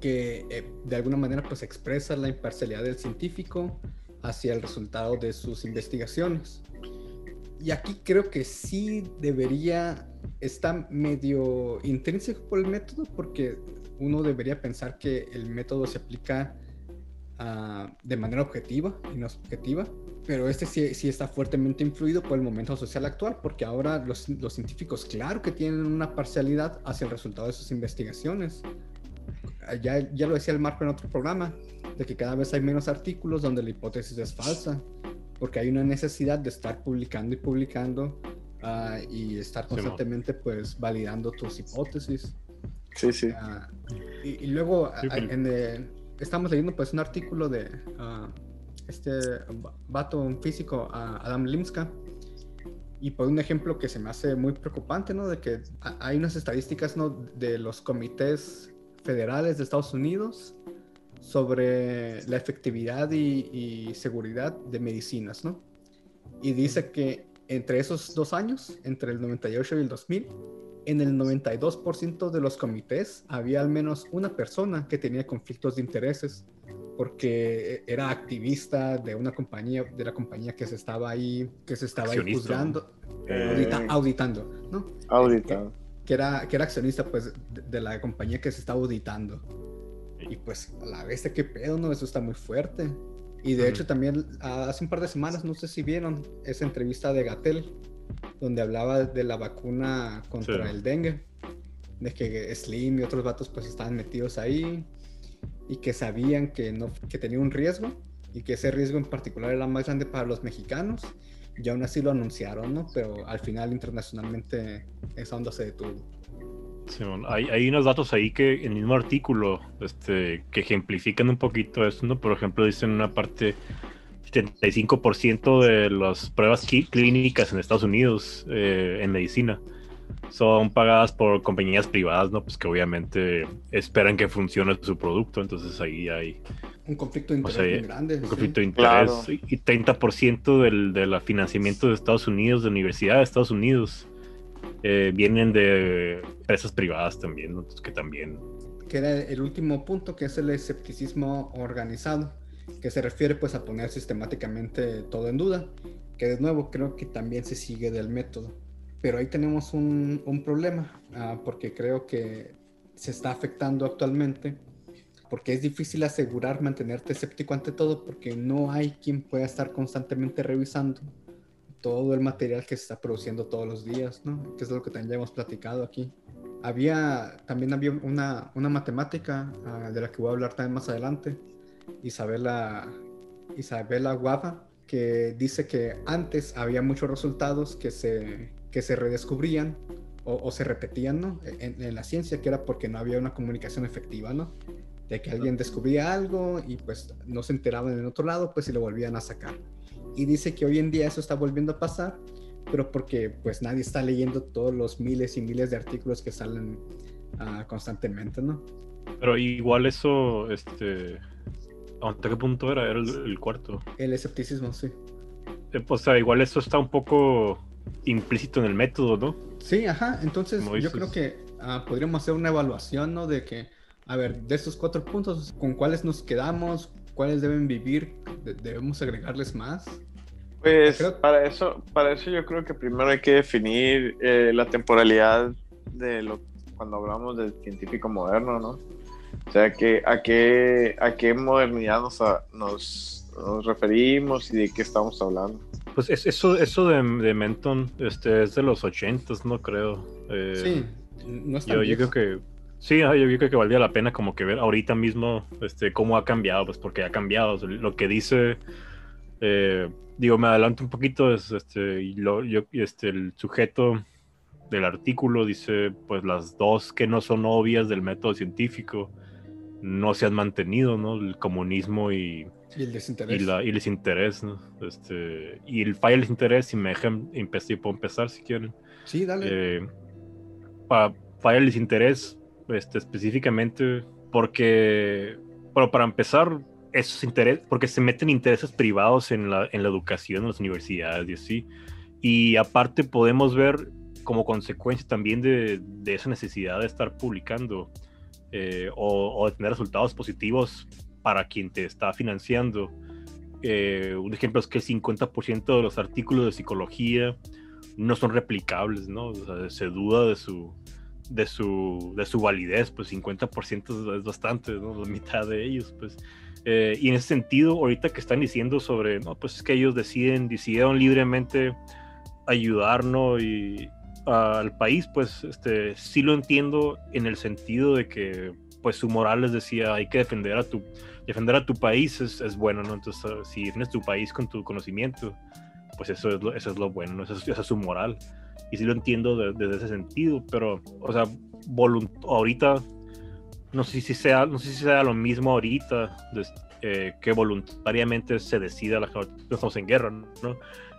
Speaker 2: que eh, de alguna manera, pues, expresa la imparcialidad del científico hacia el resultado de sus investigaciones. Y aquí creo que sí debería, está medio intrínseco por el método, porque uno debería pensar que el método se aplica ah, de manera objetiva y no subjetiva, pero este sí, sí está fuertemente influido por el momento social actual, porque ahora los, los científicos, claro que tienen una parcialidad hacia el resultado de sus investigaciones. Ya, ya lo decía el Marco en otro programa, de que cada vez hay menos artículos donde la hipótesis es falsa, porque hay una necesidad de estar publicando y publicando ah, y estar constantemente pues validando tus hipótesis.
Speaker 4: Sí, sí.
Speaker 2: Ah, y, y luego
Speaker 3: Sí, pero-
Speaker 2: en el- estamos leyendo pues un artículo de ah, este va- vato, un físico, Adam Limska, y por un ejemplo que se me hace muy preocupante, ¿no? De que ha- hay unas estadísticas, ¿no? De los comités federales de Estados Unidos sobre la efectividad y, y seguridad de medicinas, ¿no? Y dice que entre esos dos años, entre el 98 y el 2000, en el 92% de los comités había al menos una persona que tenía conflictos de intereses porque era activista de una compañía, de la compañía que se estaba ahí, que se estaba ahí juzgando,
Speaker 4: Eh,
Speaker 2: audita- auditando, ¿no?
Speaker 4: Auditado.
Speaker 2: Que era, que era accionista pues de, de la compañía que se estaba auditando. Y pues a la vez, qué pedo, ¿no? Eso está muy fuerte. Y de
Speaker 3: Ujú.
Speaker 2: hecho también hace un par de semanas, no sé si vieron esa entrevista de Gatel, donde hablaba de la vacuna contra
Speaker 3: Sí.
Speaker 2: el dengue, de que Slim y otros vatos pues estaban metidos ahí y que sabían que, no, que tenía un riesgo y que ese riesgo en particular era más grande para los mexicanos y aún así lo anunciaron, ¿no? Pero al final internacionalmente esa onda se detuvo.
Speaker 3: Hay, hay unos datos ahí que en el mismo artículo este, que ejemplifican un poquito esto, ¿no? Por ejemplo, dicen en una parte 75% de las pruebas clínicas en Estados Unidos eh, en medicina son pagadas por compañías privadas, ¿no? Pues que obviamente esperan que funcione su producto, entonces ahí hay
Speaker 2: Un conflicto de
Speaker 3: O
Speaker 2: interés
Speaker 3: sea,
Speaker 2: muy grande.
Speaker 3: un
Speaker 2: sí.
Speaker 3: conflicto de interés
Speaker 4: Claro.
Speaker 3: y y 30% del, del financiamiento de Estados Unidos, de Universidad de Estados Unidos, eh, vienen de empresas privadas también, ¿no? Que también
Speaker 2: que era el último punto, que es el escepticismo organizado, que se refiere pues a poner sistemáticamente todo en duda, que de nuevo creo que también se sigue del método. Pero ahí tenemos un, un problema, ah, porque creo que se está afectando actualmente, porque es difícil asegurar mantenerte escéptico ante todo, porque no hay quien pueda estar constantemente revisando todo el material que se está produciendo todos los días, ¿no? Que es lo que también ya hemos platicado aquí había también había una, una matemática ah, de la que voy a hablar también más adelante, Isabela, Isabela Guava, que dice que antes había muchos resultados que se, que se redescubrían o, o se repetían ¿no? en, en la ciencia, que era porque no había una comunicación efectiva, ¿no? de que alguien descubría algo y pues no se enteraban en otro lado, pues y lo volvían a sacar. Y dice que hoy en día eso está volviendo a pasar, pero porque pues nadie está leyendo todos los miles y miles de artículos que salen ah, constantemente, ¿no?
Speaker 3: Pero igual eso, este, ¿hasta qué punto era? Era el, cuarto.
Speaker 2: El escepticismo, sí.
Speaker 3: Eh, pues, o sea, igual eso está un poco implícito en el método, ¿no?
Speaker 2: Sí, ajá. Entonces yo creo que ah, podríamos hacer una evaluación, ¿no? De que, a ver, de estos cuatro puntos, ¿con cuáles nos quedamos? ¿Cuáles deben vivir? ¿Debemos agregarles más?
Speaker 4: Pues para eso, para eso yo creo que primero hay que definir eh, la temporalidad de lo cuando hablamos del científico moderno, ¿no? O sea, que, a, qué, ¿a qué modernidad nos, nos, nos, referimos y de qué estamos hablando?
Speaker 3: Pues eso, eso de, de Menton este, es de los ochentas, no creo. Eh,
Speaker 2: sí, no está
Speaker 3: yo, yo creo que Sí, yo creo que valdría la pena como que ver ahorita mismo este, cómo ha cambiado, pues porque ha cambiado. Lo que dice, eh, digo, me adelanto un poquito, es este, lo, yo, este, el sujeto del artículo dice, pues las dos que no son obvias del método científico no se han mantenido, ¿no? El comunismo y,
Speaker 2: y el desinterés.
Speaker 3: Y, la, y el desinterés, ¿no? Este, y el falla el desinterés, si me dejan empezar, puedo empezar si quieren.
Speaker 2: Sí, dale.
Speaker 3: Eh, falla el desinterés, este, específicamente porque, bueno, para empezar, esos intereses, porque se meten intereses privados en la, en la educación, en las universidades y así. Y aparte podemos ver como consecuencia también de, de esa necesidad de estar publicando eh, o, de tener resultados positivos para quien te está financiando. Eh, un ejemplo es que el 50% de los artículos de psicología no son replicables, ¿no? se duda de su, de su, de su validez, pues 50% es bastante. La mitad de ellos, pues. Eh, y en ese sentido, ahorita que están diciendo sobre, no, pues es que ellos deciden, decidieron libremente ayudarnos y, al país, pues este, sí lo entiendo en el sentido de que pues su moral les decía hay que defender a tu, defender a tu país es, es bueno, ¿no? Entonces ah, si defiendes tu país con tu conocimiento, pues eso es lo, eso es lo bueno, ¿no? Esa es, su moral. Y sí lo entiendo desde ese sentido, pero, o sea, ahorita, no sé si sea, no sé si sea lo mismo ahorita, eh, que voluntariamente se decida la estamos en guerra, ¿no?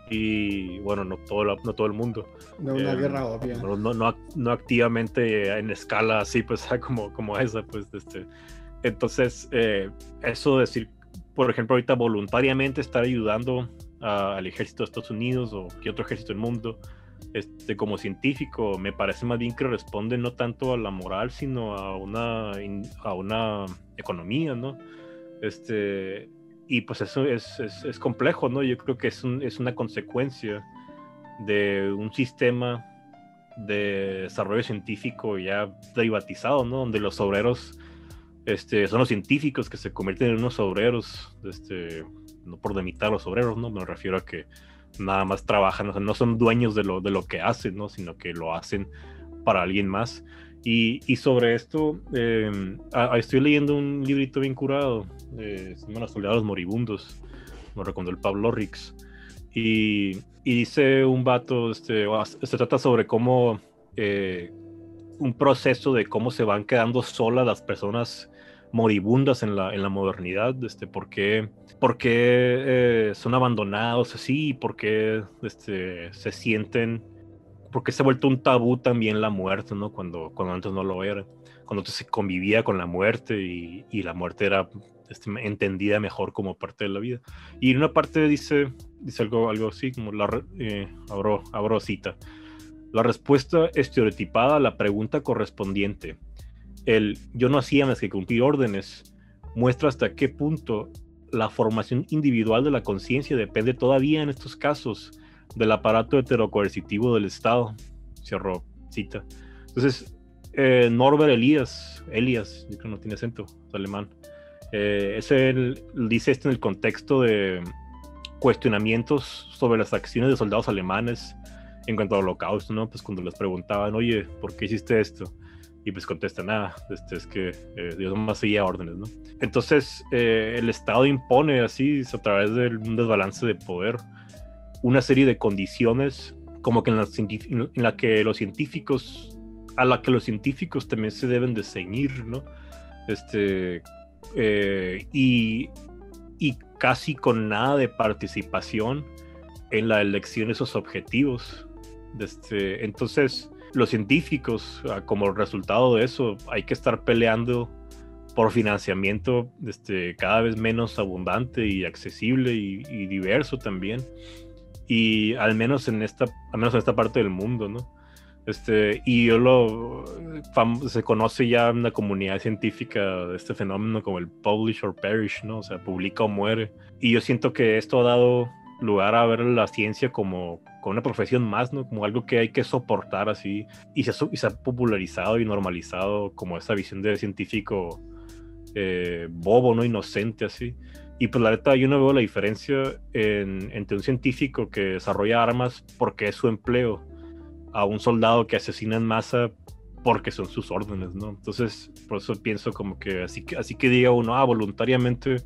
Speaker 3: y bueno, no todo, no todo el mundo.
Speaker 2: No una em, guerra obvia.
Speaker 3: No, no, no, activamente en escala así, pues como, como esa, pues este. Entonces, eh, eso decir, por ejemplo, ahorita voluntariamente estar ayudando al ejército de Estados Unidos o que otro ejército del mundo, este, como científico, me parece más bien que responde no tanto a la moral, sino a una, a una economía, ¿no? Este, y pues eso es, es, complejo, ¿no? Yo creo que es, un, es una consecuencia de un sistema de desarrollo científico ya privatizado, ¿no? Donde los obreros este, son los científicos que se convierten en unos obreros, este, no por demitar a los obreros, ¿no? Me refiero a que nada más trabajan, o sea, no son dueños de lo, de lo que hacen, ¿no? Sino que lo hacen para alguien más. Y, sobre esto, em, estoy leyendo un librito bien curado, eh, se llama Los soldados moribundos, me recomendó el Pablo Rix. Y, dice un vato, este, se trata sobre cómo eh, un proceso de cómo se van quedando solas las personas moribundas en la, en la modernidad, este, por qué, eh, son abandonados así, por qué este, se sienten porque se ha vuelto un tabú también la muerte, ¿no? Cuando, cuando antes no lo era. Cuando se convivía con la muerte y, y la muerte era este, entendida mejor como parte de la vida. Y en una parte dice, dice algo, algo así, como la, eh, abro, abro cita. La respuesta estereotipada a la pregunta correspondiente, el yo no hacía más que cumplir órdenes, muestra hasta qué punto la formación individual de la conciencia depende todavía en estos casos del aparato heterocoercitivo del Estado. Cierro cita. Entonces, eh, Norbert Elias, Elias, yo creo que no tiene acento, es alemán. Eh, ese dice esto en el contexto de cuestionamientos sobre las acciones de soldados alemanes en cuanto al holocausto, ¿no? Pues cuando les preguntaban, oye, ¿por qué hiciste esto? Y pues contesta nada, este, es que eh, Dios más seguía órdenes, ¿no? Entonces, eh, el Estado impone así, a través de un desbalance de poder, una serie de condiciones como que en la, que los científicos, a la que los científicos también se deben de ceñir, ¿no? Este, eh, y, y casi con nada de participación en la elección de esos objetivos. Este, entonces, los científicos, ah, como resultado de eso, hay que estar peleando por financiamiento este, cada vez menos abundante y accesible y, diverso también. Y al menos en esta, al menos en esta parte del mundo, ¿no? Este, y yo lo se conoce ya en la comunidad científica este fenómeno como el publish or perish, ¿no? O sea, publica o muere. Y yo siento que esto ha dado lugar a ver la ciencia como, como una profesión más, ¿no? Como algo que hay que soportar así. Y se, y se ha popularizado y normalizado como esa visión de científico eh, bobo, ¿no? Inocente así. Y pues la neta, yo no veo la diferencia en, entre un científico que desarrolla armas porque es su empleo a un soldado que asesina en masa porque son sus órdenes, ¿no? Entonces, por eso pienso como que así que, así que diga uno, ah, voluntariamente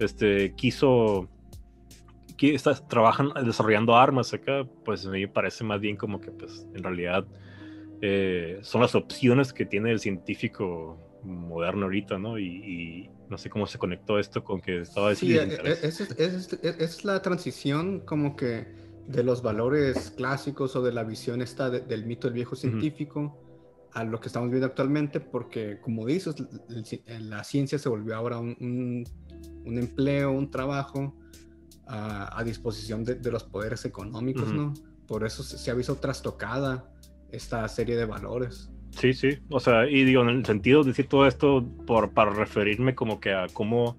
Speaker 3: este, quiso, que está, trabajan desarrollando armas acá, pues a mí me parece más bien como que, pues, en realidad eh, son las opciones que tiene el científico moderno ahorita, ¿no? Y, no sé cómo se conectó esto con que estaba
Speaker 2: diciendo. Sí, es, es, es la transición como que de los valores clásicos o de la visión esta del mito del viejo científico a lo que estamos viendo actualmente, porque como dices, la ciencia se volvió ahora un, un, empleo, un trabajo a, a disposición de, de, los poderes económicos, ¿no? Por eso se, se, ha visto trastocada esta serie de valores.
Speaker 3: Sí, sí, o sea, y digo, en el sentido de decir todo esto por, para referirme como que a cómo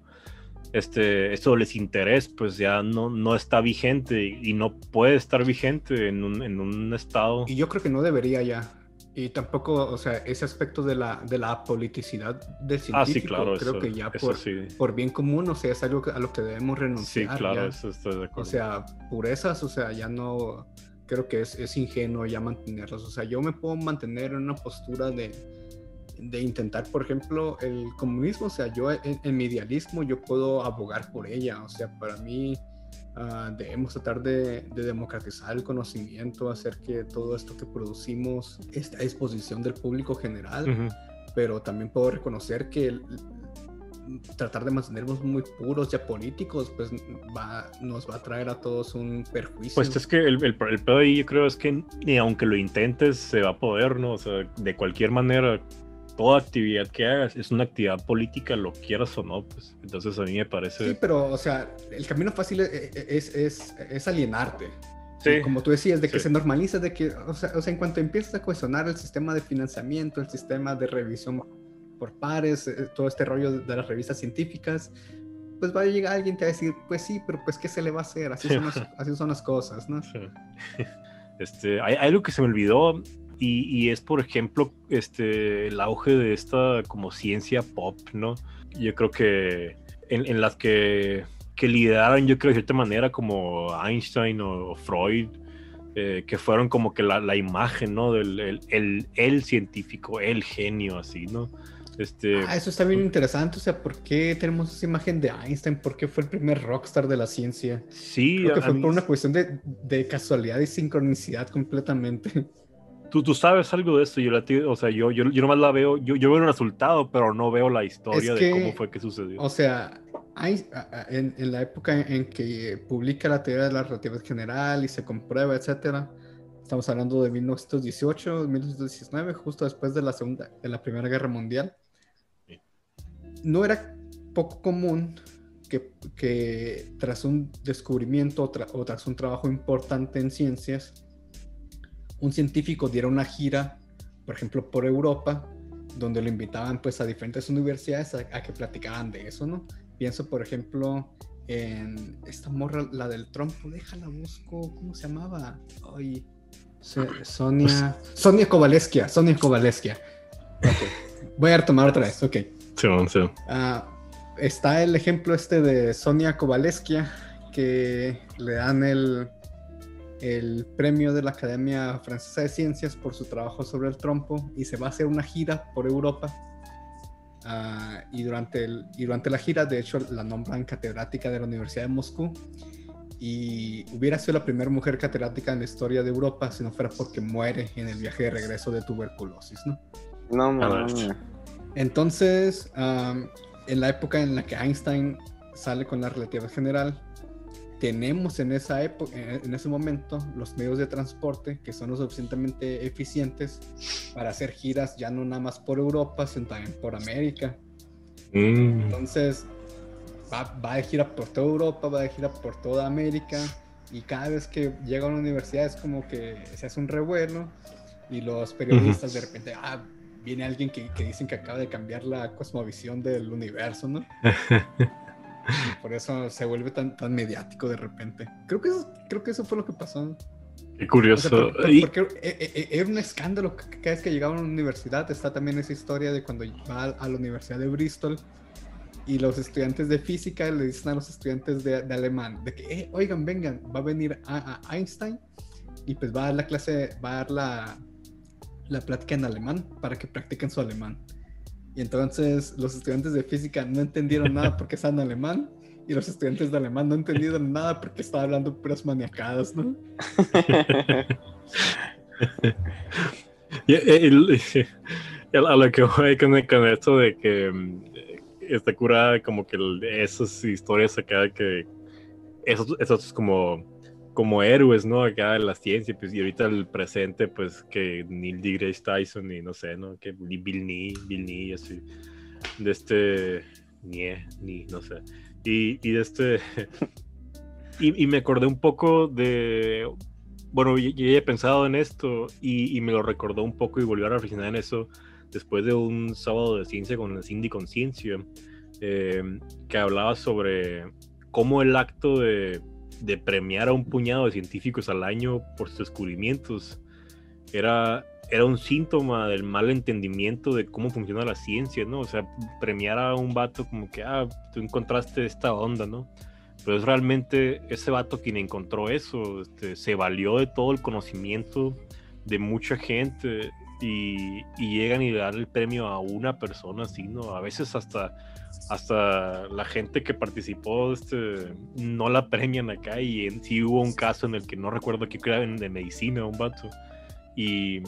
Speaker 3: este, esto les interés, pues ya no, no está vigente y, no puede estar vigente en un, en un, estado.
Speaker 2: Y yo creo que no debería ya. Y tampoco, o sea, ese aspecto de la, de la politicidad del científico,
Speaker 3: ah, sí, claro,
Speaker 2: creo que ya por, sí. por, bien común, o sea, es algo a lo que debemos renunciar.
Speaker 3: Sí, claro, eso estoy de acuerdo.
Speaker 2: O sea, purezas, o sea, ya no, creo que es, es ingenuo ya mantenerlas. O sea, yo me puedo mantener en una postura de, de intentar, por ejemplo, el comunismo, o sea, yo en, mi idealismo yo puedo abogar por ella, o sea, para mí uh, debemos tratar de, de, democratizar el conocimiento, hacer que todo esto que producimos esté a disposición del público general, uh -huh. pero también puedo reconocer que el, tratar de mantenernos muy puros ya políticos, pues va, nos va a traer a todos un perjuicio.
Speaker 3: Pues es que el, el, el pedo ahí yo creo es que ni aunque lo intentes se va a poder, ¿no? O sea, de cualquier manera toda actividad que hagas es una actividad política, lo quieras o no, pues. Entonces a mí me parece...
Speaker 2: Sí, pero, o sea, el camino fácil es, es, es, es alienarte. Sí, como tú decías, de que sí. se normaliza, de que, o sea, o sea, en cuanto empiezas a cuestionar el sistema de financiamiento, el sistema de revisión por pares, eh, todo este rollo de las revistas científicas, pues va a llegar alguien te va a decir, pues sí, pero pues ¿qué se le va a hacer? Así, son, las, así son las cosas, ¿no? Sí.
Speaker 3: Este, hay, hay algo que se me olvidó y, y, es, por ejemplo, este, el auge de esta como ciencia pop, ¿no? Yo creo que en, en las que, que lideraron, yo creo de cierta manera, como Einstein o, o Freud, eh, que fueron como que la, la imagen, ¿no? Del el, el, el, científico, el genio, así, ¿no? Este,
Speaker 2: ah, eso está bien interesante, o sea, ¿por qué tenemos esa imagen de Einstein? ¿Por qué fue el primer rockstar de la ciencia?
Speaker 3: Sí,
Speaker 2: Creo que fue por una cuestión de, de casualidad y sincronicidad completamente.
Speaker 3: Tú, tú, sabes algo de esto, yo, la, o sea, yo, yo, yo nomás la veo, yo, yo, veo el resultado, pero no veo la historia es que, de cómo fue que sucedió.
Speaker 2: O sea, hay, en, en, la época en que publica la teoría de la relatividad general y se comprueba, etcétera, estamos hablando de 1918, 1919, justo después de la segunda, de la Primera Guerra Mundial. Sí. No era poco común que, que tras un descubrimiento o, tra, o tras un trabajo importante en ciencias, un científico diera una gira, por ejemplo, por Europa, donde lo invitaban pues a diferentes universidades a, a, que platicaban de eso, ¿no? Pienso, por ejemplo, en esta morra, la del trompo, déjala busco, ¿cómo se llamaba? Ay, Sonia, Sonia Kovaleskia, Sonia Kovaleskia. Okay. Voy a retomar otra vez, ok.
Speaker 3: Sí, sí.
Speaker 2: Uh, está el ejemplo este de Sonia Kovaleskia, que le dan el, el premio de la Academia Francesa de Ciencias por su trabajo sobre el trompo y se va a hacer una gira por Europa. Uh, y, durante el, y durante la gira, de hecho, la nombran catedrática de la Universidad de Moscú. Y hubiera sido la primera mujer catedrática en la historia de Europa si no fuera porque muere en el viaje de regreso de tuberculosis, ¿no?
Speaker 4: No, no.
Speaker 2: Entonces, um, en la época en la que Einstein sale con la relatividad general, tenemos en esa época, en ese momento, los medios de transporte que son lo suficientemente eficientes para hacer giras ya no nada más por Europa, sino también por América. Mm. Entonces, va, va de gira por toda Europa, va de gira por toda América, y cada vez que llega a una universidad es como que se hace un revuelo, y los periodistas de repente, ah, viene alguien que, que dicen que acaba de cambiar la cosmovisión del universo, ¿no? por eso se vuelve tan, tan mediático de repente. Creo que, eso, creo que eso fue lo que pasó.
Speaker 3: Qué curioso.
Speaker 2: porque e, e, e, era un escándalo cada vez que llegaba a una universidad. Está también esa historia de cuando va a la Universidad de Bristol y los estudiantes de física le dicen a los estudiantes de, alemán de que, eh, oigan, vengan, va a venir a, Einstein y pues va a dar la clase, va a dar la, la plática en alemán para que practiquen su alemán. Y entonces los estudiantes de física no entendieron nada porque estaban en alemán y los estudiantes de alemán no entendieron nada porque estaba hablando puras maniacadas, ¿no?
Speaker 3: a lo que voy con, esto de que mm, está curada como que esas historias acá que esos, esos como como héroes, ¿no? Acá de la ciencia, pues, y ahorita el presente, pues, que Neil deGrasse Tyson y no sé, ¿no? Que Bill Nye, Bill Nye, así, de este, Nie, ni, no sé, y, y de este, y, y, me acordé un poco de, bueno, yo, ya he pensado en esto y, y, me lo recordó un poco y volvió a reflexionar en eso después de un sábado de ciencia con la Cindy Conciencia, eh, que hablaba sobre cómo el acto de de premiar a un puñado de científicos al año por sus descubrimientos era, era un síntoma del mal entendimiento de cómo funciona la ciencia, ¿no? O sea, premiar a un vato como que, ah, tú encontraste esta onda, ¿no? Pero es realmente ese vato quien encontró eso, este, se valió de todo el conocimiento de mucha gente y, llegan y le dan el premio a una persona así, ¿no? A veces hasta hasta la gente que participó este, no la premian acá y en sí hubo un caso en el que no recuerdo que era de medicina un vato. Y,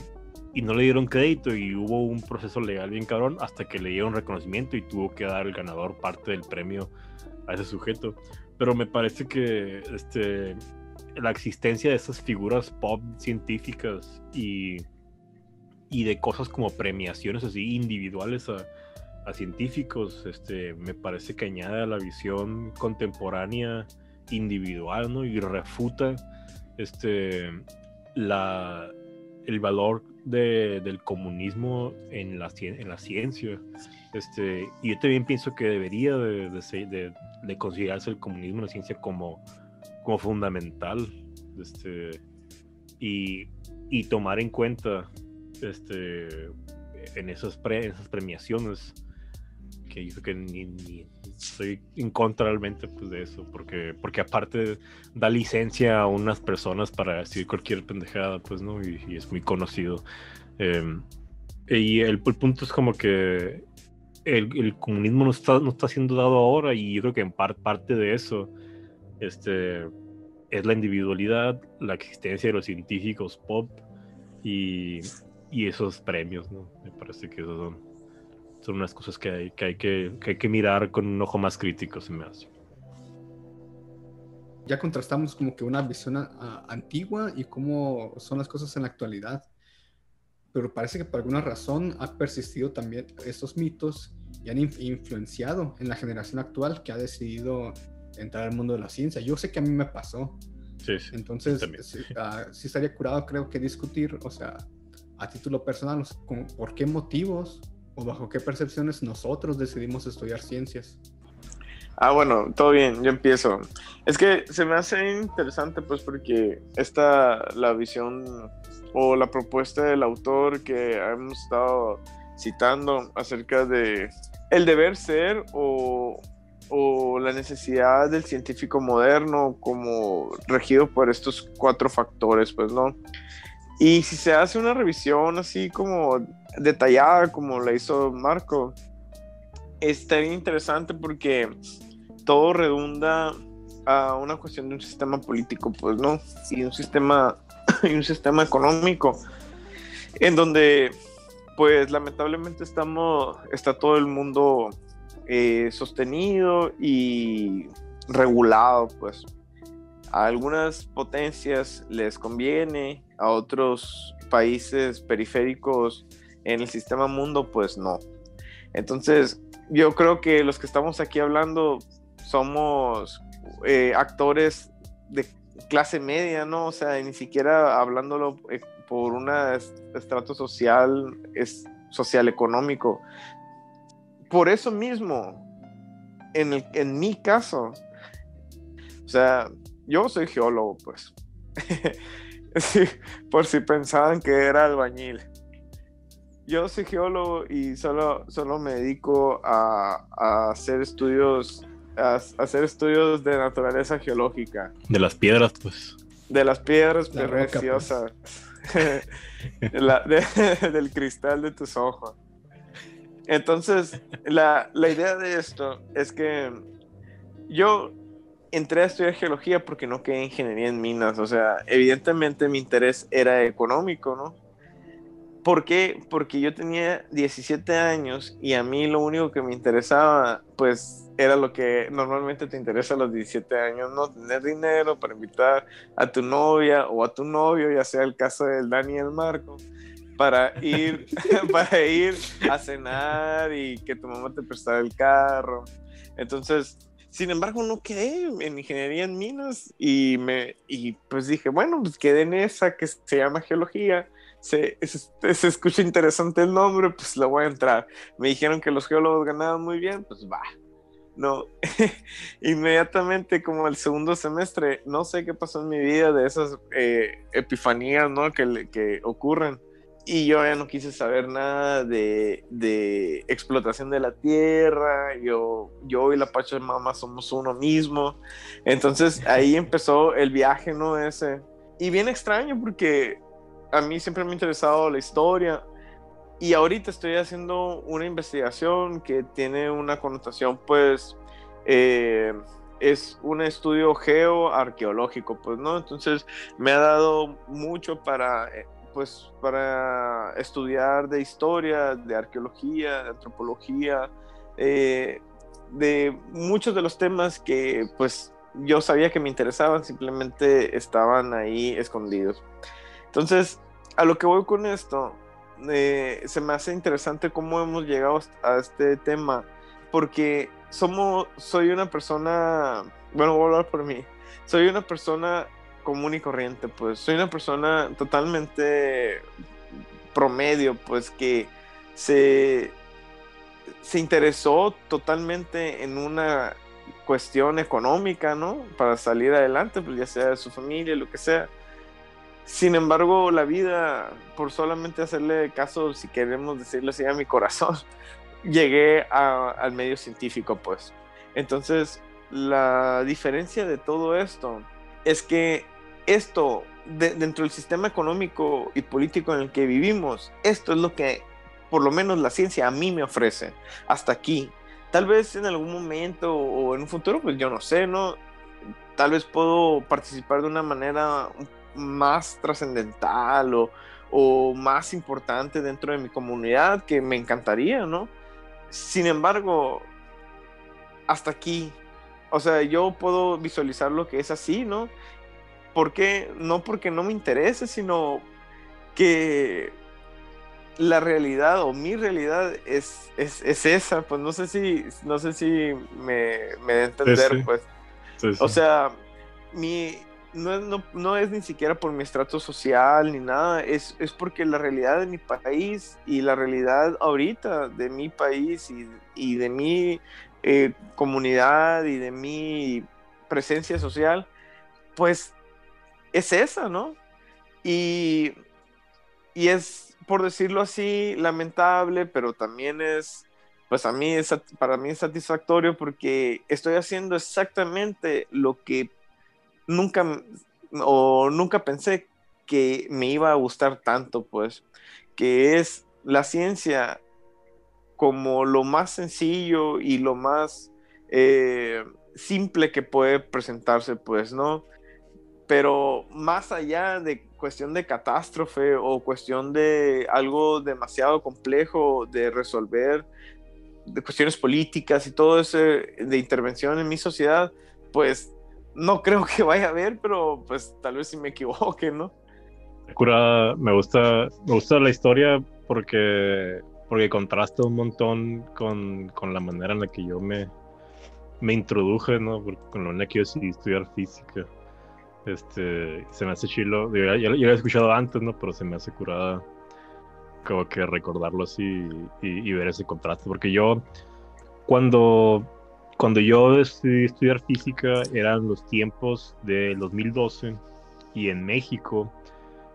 Speaker 3: y, no le dieron crédito y hubo un proceso legal bien cabrón hasta que le dieron reconocimiento y tuvo que dar el ganador parte del premio a ese sujeto. Pero me parece que este, la existencia de esas figuras pop científicas y, y de cosas como premiaciones así individuales a científicos, este, me parece que añade a la visión contemporánea individual, ¿no? Y refuta este, la, el valor de, del comunismo en la, en la ciencia. Este, y yo también pienso que debería de, de, de, considerarse el comunismo en la ciencia como, como fundamental este, y, y tomar en cuenta este, en esas premiaciones que yo que ni, ni, estoy en contra realmente pues, de eso, porque, porque aparte da licencia a unas personas para decir cualquier pendejada, pues, ¿no? Y, es muy conocido. Em, y el, punto es como que el, comunismo no está, no está siendo dado ahora y yo creo que en parte de eso este, es la individualidad, la existencia de los científicos pop y, y esos premios, ¿no? Me parece que esos son son unas cosas que hay que, hay que, hay que mirar con un ojo más crítico, se me hace.
Speaker 2: Ya contrastamos como que una visión antigua y cómo son las cosas en la actualidad, pero parece que por alguna razón ha persistido también estos mitos y han influenciado en la generación actual que ha decidido entrar al mundo de la ciencia. Yo sé que a mí me pasó.
Speaker 3: Sí, sí,
Speaker 2: Entonces, sí, ah, sí, estaría curado, creo que discutir, o sea, a título personal, ¿por qué motivos o bajo qué percepciones nosotros decidimos estudiar ciencias?
Speaker 4: Ah, bueno, todo bien, yo empiezo. Es que se me hace interesante, pues, porque esta, la visión o la propuesta del autor que hemos estado citando acerca de el deber ser o, o la necesidad del científico moderno como regido por estos cuatro factores, pues, ¿no? Y si se hace una revisión así como detallada, como la hizo Marco, está bien interesante porque todo redunda a una cuestión de un sistema político, pues, ¿no? Y un sistema, y un sistema económico, en donde, pues, lamentablemente estamos, está todo el mundo eh, sostenido y regulado, pues. A algunas potencias les conviene, a otros países periféricos en el sistema mundo, pues no. Entonces, yo creo que los que estamos aquí hablando somos eh, actores de clase media, ¿no? O sea, ni siquiera hablándolo eh, por un estrato social, es social económico. Por eso mismo, en, en mi caso, o sea, yo soy geólogo, pues. por si pensaban que era albañil. Yo soy geólogo y solo, solo me dedico a, a hacer estudios a, hacer estudios de naturaleza geológica.
Speaker 3: De las piedras, pues.
Speaker 4: De las piedras preciosas. del cristal de tus ojos. Entonces, la, la idea de esto es que yo entré a estudiar geología porque no quedé ingeniería en minas. O sea, evidentemente mi interés era económico, ¿no? ¿Por qué? Porque yo tenía 17 años y a mí lo único que me interesaba, pues, era lo que normalmente te interesa a los 17 años, ¿no? Tener dinero para invitar a tu novia o a tu novio, ya sea el caso del Dani y el Marco, para ir, para ir a cenar y que tu mamá te prestara el carro. Entonces, sin embargo, no quedé en ingeniería en minas y, me, y pues dije, bueno, pues quedé en esa que se llama geología se, se, escucha interesante el nombre, pues lo voy a entrar. Me dijeron que los geólogos ganaban muy bien, pues va. No, inmediatamente como el segundo semestre, no sé qué pasó en mi vida de esas eh, epifanías, ¿no? Que, que ocurren. Y yo ya no quise saber nada de, de explotación de la tierra. Yo, yo y la Pachamama somos uno mismo. Entonces ahí empezó el viaje, ¿no? Ese. Y bien extraño porque a mí siempre me ha interesado la historia y ahorita estoy haciendo una investigación que tiene una connotación, pues, eh, es un estudio geoarqueológico, pues, ¿no? Entonces me ha dado mucho para, eh, pues, para estudiar de historia, de arqueología, de antropología, eh, de muchos de los temas que, pues, yo sabía que me interesaban, simplemente estaban ahí escondidos. Entonces, a lo que voy con esto, eh, se me hace interesante cómo hemos llegado a este tema, porque somos, soy una persona, bueno, voy a hablar por mí, soy una persona común y corriente, pues soy una persona totalmente promedio, pues que se, se interesó totalmente en una cuestión económica, ¿no? Para salir adelante, pues ya sea de su familia, lo que sea. Sin embargo, la vida, por solamente hacerle caso, si queremos decirlo así, a mi corazón, llegué al medio científico, pues. Entonces, la diferencia de todo esto es que esto, dentro del sistema económico y político en el que vivimos, esto es lo que, por lo menos la ciencia a mí me ofrece, hasta aquí. Tal vez en algún momento o en un futuro, pues yo no sé, ¿no? Tal vez puedo participar de una manera un más trascendental o, o, más importante dentro de mi comunidad que me encantaría, ¿no? Sin embargo, hasta aquí, o sea, yo puedo visualizar lo que es así, ¿no? porque No porque no me interese, sino que la realidad o mi realidad es, es, es, esa, pues no sé si, no sé si me, me a entender, pues. O sea, mi, no es, ni siquiera por mi estrato social ni nada, es, porque la realidad de mi país y la realidad ahorita de mi país y, de mi eh, comunidad y de mi presencia social, pues es esa, ¿no? Y, y es, por decirlo así, lamentable, pero también es, pues a mí es, para mí es satisfactorio porque estoy haciendo exactamente lo que nunca o nunca pensé que me iba a gustar tanto, pues, que es la ciencia como lo más sencillo y lo más eh, simple que puede presentarse, pues, ¿no? Pero más allá de cuestión de catástrofe o cuestión de algo demasiado complejo de resolver, de cuestiones políticas y todo eso de intervención en mi sociedad, pues no creo que vaya a haber, pero pues tal vez si me equivoque, ¿no?
Speaker 3: Cura, me gusta, me gusta la historia porque, porque contrasta un montón con, con la manera en la que yo me, me introduje, ¿no? con lo que yo decidí estudiar física. Este, se me hace chilo, ya, ya, lo había escuchado antes, ¿no? Pero se me hace curada como que recordarlo así y, ver ese contraste, porque yo cuando, cuando yo decidí estudiar física eran los tiempos de 2012 y en México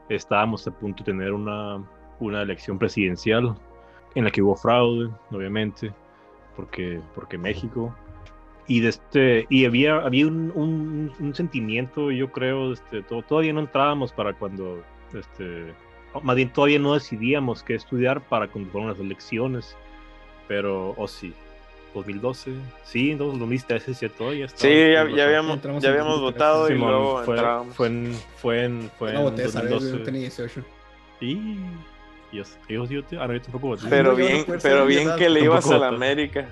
Speaker 3: estábamos a punto de tener una, una elección presidencial en la que hubo fraude, obviamente, porque, porque México. Y, este, y había, había un, un, sentimiento, yo creo, este, todavía no entrábamos para cuando, este, más bien todavía no decidíamos qué estudiar para cuando fueron las elecciones, pero, o oh, sí, 2012, sí, 2013, ¿cierto?
Speaker 4: Ya sí, ya, ya, habíamos, ya habíamos votado y luego
Speaker 3: fue,
Speaker 4: entramos.
Speaker 3: Fue en, fue en, fue en
Speaker 2: no, 2012. Yo tenía 18.
Speaker 3: Y... Yo, yo, yo, ahora yo tampoco voté.
Speaker 4: Pero bien, pero bien que le ibas a la América.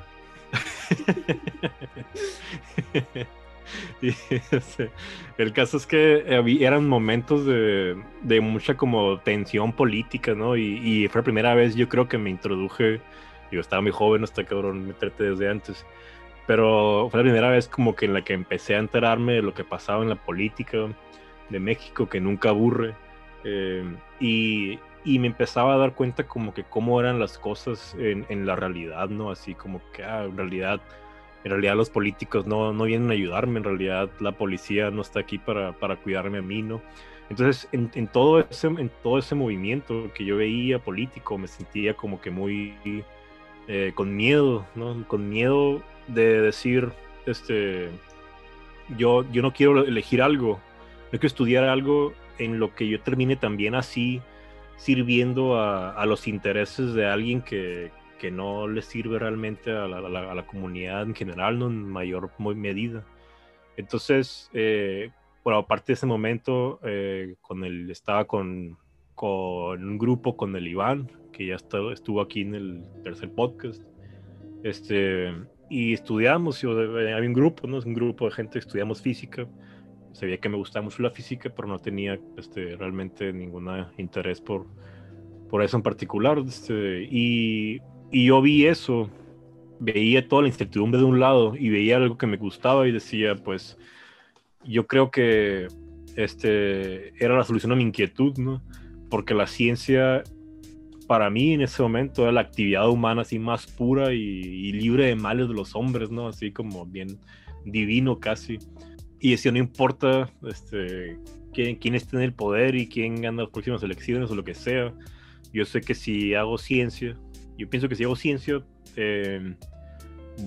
Speaker 3: el caso es que eran momentos de, de, mucha como tensión política, ¿no? Y, y, fue la primera vez yo creo que me introduje, yo estaba muy joven, hasta cabrón meterte desde antes, pero fue la primera vez como que en la que empecé a enterarme de lo que pasaba en la política de México, que nunca aburre, eh, y, y me empezaba a dar cuenta como que cómo eran las cosas en, en la realidad, ¿no? Así como que ah, en realidad en realidad los políticos no, no vienen a ayudarme, en realidad la policía no está aquí para, para cuidarme a mí, ¿no? Entonces, en, en, todo ese, en todo ese movimiento que yo veía político, me sentía como que muy eh, con miedo, ¿no? Con miedo de decir, este, yo, yo no quiero elegir algo, no quiero estudiar algo en lo que yo termine también así, sirviendo a, a los intereses de alguien que, que no le sirve realmente a la, comunidad en general, ¿no? en mayor medida. Entonces, eh, bueno, aparte de ese momento, eh, con el, estaba con, con un grupo, con el Iván, que ya estuvo aquí en el tercer podcast, este, y estudiamos, yo, había un grupo, ¿no? un grupo de gente estudiamos física, sabía que me gustaba mucho la física, pero no tenía este, realmente ningún interés por, por eso en particular, este, y y yo vi eso, veía toda la incertidumbre de un lado y veía algo que me gustaba y decía, pues, yo creo que este era la solución a mi inquietud, ¿no? Porque la ciencia, para mí en ese momento, era la actividad humana así más pura y, libre de males de los hombres, ¿no? Así como bien divino casi. Y decía, no importa este, quién, quién esté en el poder y quién gana las próximas elecciones o lo que sea. Yo sé que si hago ciencia, yo pienso que si hago ciencia, eh,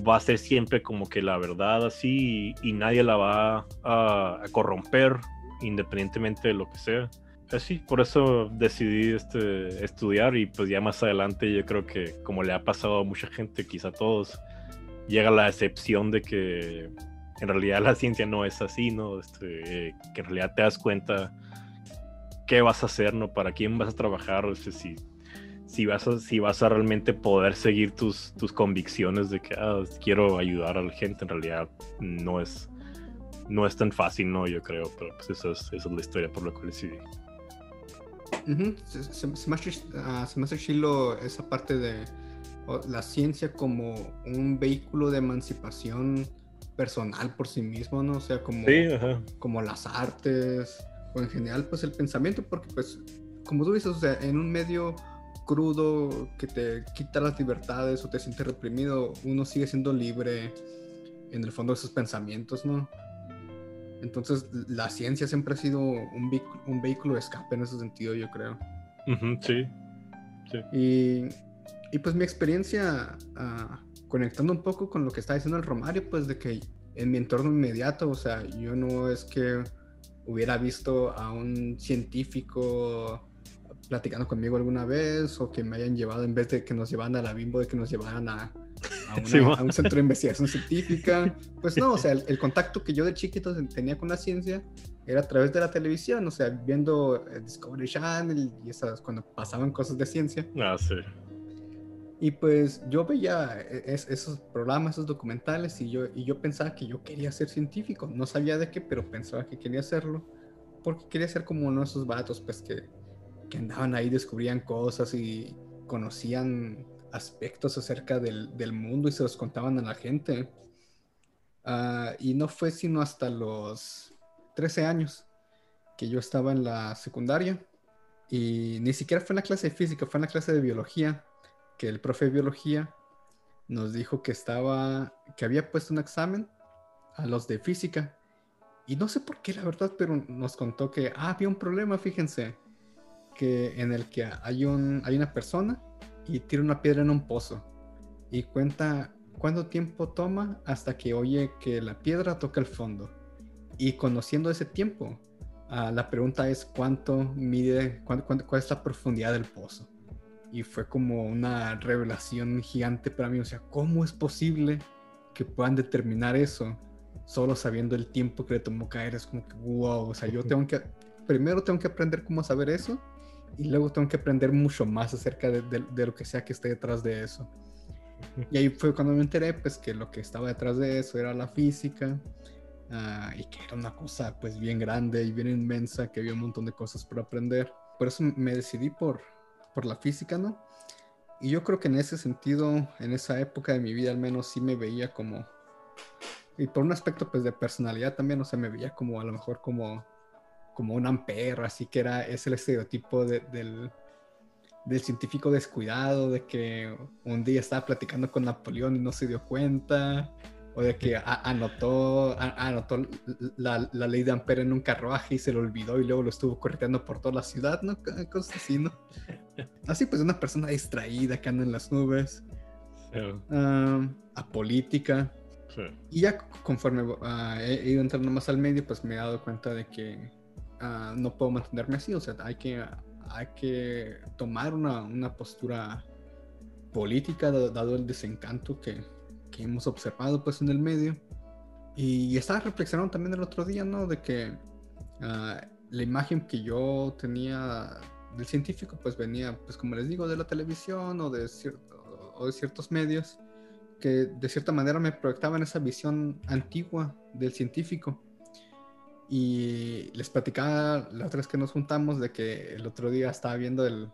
Speaker 3: va a ser siempre como que la verdad así y, nadie la va a, corromper independientemente de lo que sea. Así, por eso decidí este, estudiar y pues ya más adelante yo creo que como le ha pasado a mucha gente, quizá a todos, llega la excepción de que en realidad la ciencia no es así, ¿no? Este, que en realidad te das cuenta qué vas a hacer, ¿no? Para quién vas a trabajar, si si vas a, si vas a realmente poder seguir tus, tus convicciones de que ah, quiero ayudar a la gente, en realidad no es, no es tan fácil, ¿no? Yo creo, pero pues esa es, esa es la historia por la cual decidí.
Speaker 2: Se, me hace, chilo esa parte de la ciencia como un vehículo de emancipación personal por sí mismo, ¿no? O sea, como, como las artes o en general pues el pensamiento, porque pues como tú dices, o sea, en un medio crudo que te quita las libertades o te siente reprimido, uno sigue siendo libre en el fondo de sus pensamientos, ¿no? Entonces, la ciencia siempre ha sido un, un vehículo de escape en ese sentido, yo creo.
Speaker 3: sí, sí.
Speaker 2: Y, y, pues mi experiencia, uh, conectando un poco con lo que está diciendo el Romario, pues de que en mi entorno inmediato, o sea, yo no es que hubiera visto a un científico platicando conmigo alguna vez o que me hayan llevado en vez de que nos llevaran a la bimbo de que nos llevaran a, a, un centro de investigación científica. Pues no, o sea, el, contacto que yo de chiquito tenía con la ciencia era a través de la televisión, o sea, viendo Discovery Channel y esas, cuando pasaban cosas de ciencia.
Speaker 3: Ah, sí.
Speaker 2: Y pues yo veía e, esos programas, esos documentales y yo, y yo pensaba que yo quería ser científico. No sabía de qué, pero pensaba que quería hacerlo. Porque quería ser como uno de esos vatos pues que, que andaban ahí, descubrían cosas y conocían aspectos acerca del, del mundo y se los contaban a la gente. Ah, y no fue sino hasta los 13 años que yo estaba en la secundaria y ni siquiera fue en la clase de física, fue en la clase de biología que el profe de biología nos dijo que estaba, que había puesto un examen a los de física. Y no sé por qué, la verdad, pero nos contó que ah, había un problema, fíjense, que en el que hay, un, hay una persona y tira una piedra en un pozo y cuenta cuánto tiempo toma hasta que oye que la piedra toca el fondo. Y conociendo ese tiempo, ah, la pregunta es cuánto mide, cuál es la profundidad del pozo y fue como una revelación gigante para mí. O sea, ¿cómo es posible que puedan determinar eso solo sabiendo el tiempo que le tomó caer? Es como que, wow, o sea, yo tengo que, primero tengo que aprender cómo saber eso y luego tengo que aprender mucho más acerca de, de, lo que sea que esté detrás de eso. Y ahí fue cuando me enteré, pues, que lo que estaba detrás de eso era la física. Uh, y que era una cosa pues bien grande y bien inmensa, que había un montón de cosas por aprender. Por eso me decidí por, por la física, ¿no? Y yo creo que en ese sentido, en esa época de mi vida al menos sí me veía como, y por un aspecto pues de personalidad también, o sea, me veía como a lo mejor como, como un ampere, así que era, es el estereotipo del, del científico descuidado, de que un día estaba platicando con Napoleón y no se dio cuenta, o de que anotó, anotó la, la, ley de Ampere en un carruaje y se lo olvidó y luego lo estuvo correteando por toda la ciudad, ¿no? Cosas así, ¿no? Así pues una persona distraída que anda en las nubes. Uh, apolítica. Sí. Y ya conforme uh, he ido entrando más al medio, pues me he dado cuenta de que uh, no puedo mantenerme así. O sea, hay que, hay que tomar una, una postura política dado el desencanto que, que hemos observado pues en el medio. Y estaba reflexionando también el otro día, ¿no? De que uh, la imagen que yo tenía del científico pues venía, pues como les digo, de la televisión o de, o de ciertos medios que de cierta manera me proyectaban esa visión antigua del científico. Y les platicaba la otra vez que nos juntamos de que el otro día estaba viendo el,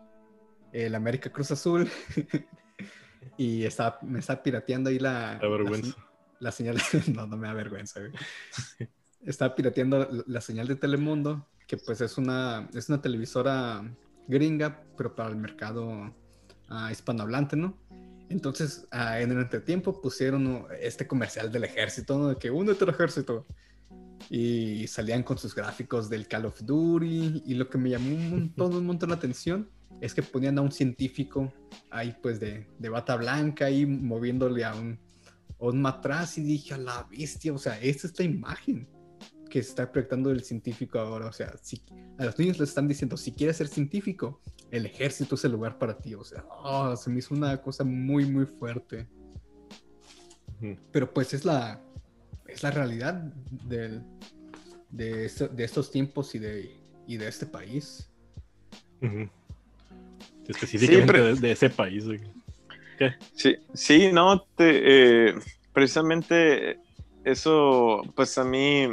Speaker 2: el América Cruz Azul y estaba, me está pirateando ahí la...
Speaker 3: La vergüenza.
Speaker 2: La, señal, no, no me da vergüenza. Estaba pirateando la, señal de Telemundo, que pues es una, es una televisora gringa, pero para el mercado uh, hispanohablante, ¿no? Entonces, uh, en el entretiempo pusieron este comercial del ejército, ¿no? De que únete al ejército. Y salían con sus gráficos del Call of Duty. Y lo que me llamó un montón, un montón la atención es que ponían a un científico ahí pues de, de bata blanca ahí moviéndole a un, un matraz y dije a la bestia, o sea, esta es la imagen que está proyectando del científico ahora, o sea, si, a los niños les están diciendo, si quieres ser científico, el ejército es el lugar para ti, o sea, oh, se me hizo una cosa muy, muy fuerte. Pero pues es la, es la realidad del, de, de, estos tiempos y de, y de este país
Speaker 3: específicamente de, ese país.
Speaker 4: Sí, sí, no, eh, precisamente eso, pues a mí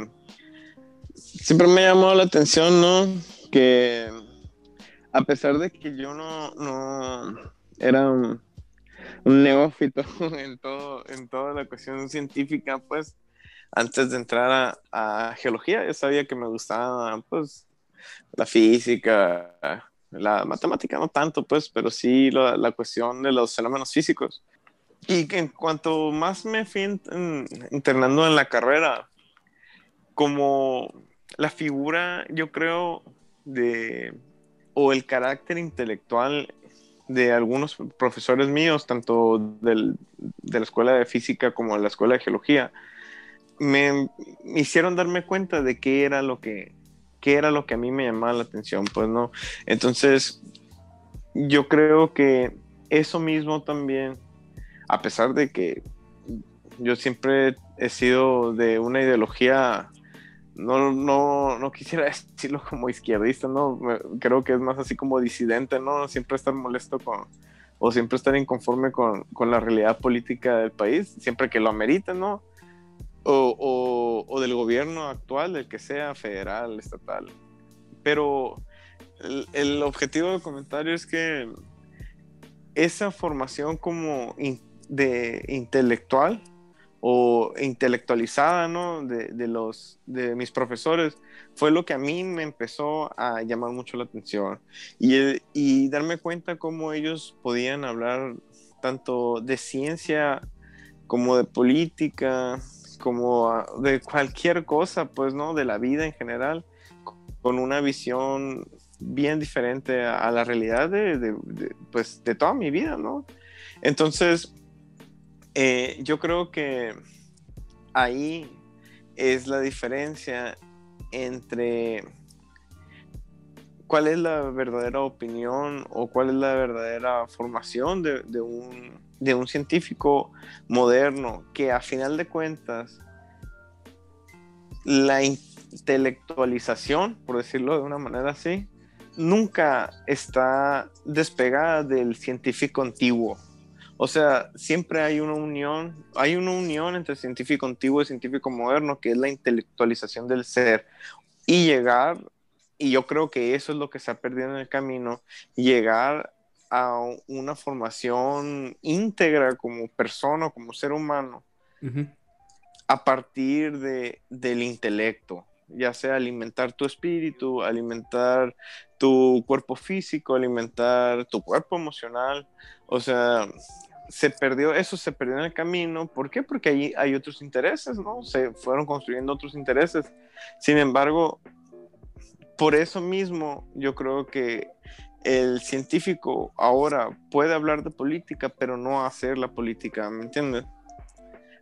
Speaker 4: siempre me ha llamado la atención, ¿no? Que a pesar de que yo no, no era un, neófito en, todo, en toda la cuestión científica, pues antes de entrar a, a geología, yo sabía que me gustaba, pues, la física, la matemática no tanto, pues, pero sí la, la cuestión de los fenómenos físicos. Y que en cuanto más me fui internando en la carrera, como la figura, yo creo, de, o el carácter intelectual de algunos profesores míos, tanto del, de la escuela de física como de la escuela de geología, me, hicieron darme cuenta de qué era lo que qué era lo que a mí me llamaba la atención, pues no. Entonces, yo creo que eso mismo también, a pesar de que yo siempre he sido de una ideología, no, no, no quisiera decirlo como izquierdista, ¿no? Creo que es más así como disidente, ¿no? Siempre estar molesto con, o siempre estar inconforme con, con la realidad política del país, siempre que lo amerita, ¿no? O, del gobierno actual, del que sea, federal, estatal. Pero el, objetivo del comentario es que esa formación como de intelectual o intelectualizada, ¿no? De, de, los, de mis profesores, fue lo que a mí me empezó a llamar mucho la atención. Y, y darme cuenta cómo ellos podían hablar tanto de ciencia como de política, como de cualquier cosa, pues, ¿no? De la vida en general, con una visión bien diferente a, la realidad de, pues, de toda mi vida, ¿no? Entonces, eh, yo creo que ahí es la diferencia entre cuál es la verdadera opinión o cuál es la verdadera formación de, un, de un científico moderno que a final de cuentas la intelectualización, por decirlo de una manera así, nunca está despegada del científico antiguo. O sea, siempre hay una unión, hay una unión entre científico antiguo y científico moderno, que es la intelectualización del ser. Y llegar, y yo creo que eso es lo que se ha perdido en el camino, llegar a una formación íntegra como persona, como ser humano, uh -huh. a partir de, del intelecto ya sea alimentar tu espíritu, alimentar tu cuerpo físico, alimentar tu cuerpo emocional. O sea, se perdió, eso se perdió en el camino. ¿Por qué? Porque ahí hay otros intereses, ¿no? Se fueron construyendo otros intereses. Sin embargo, por eso mismo yo creo que el científico ahora puede hablar de política, pero no hacer la política, ¿me entiendes?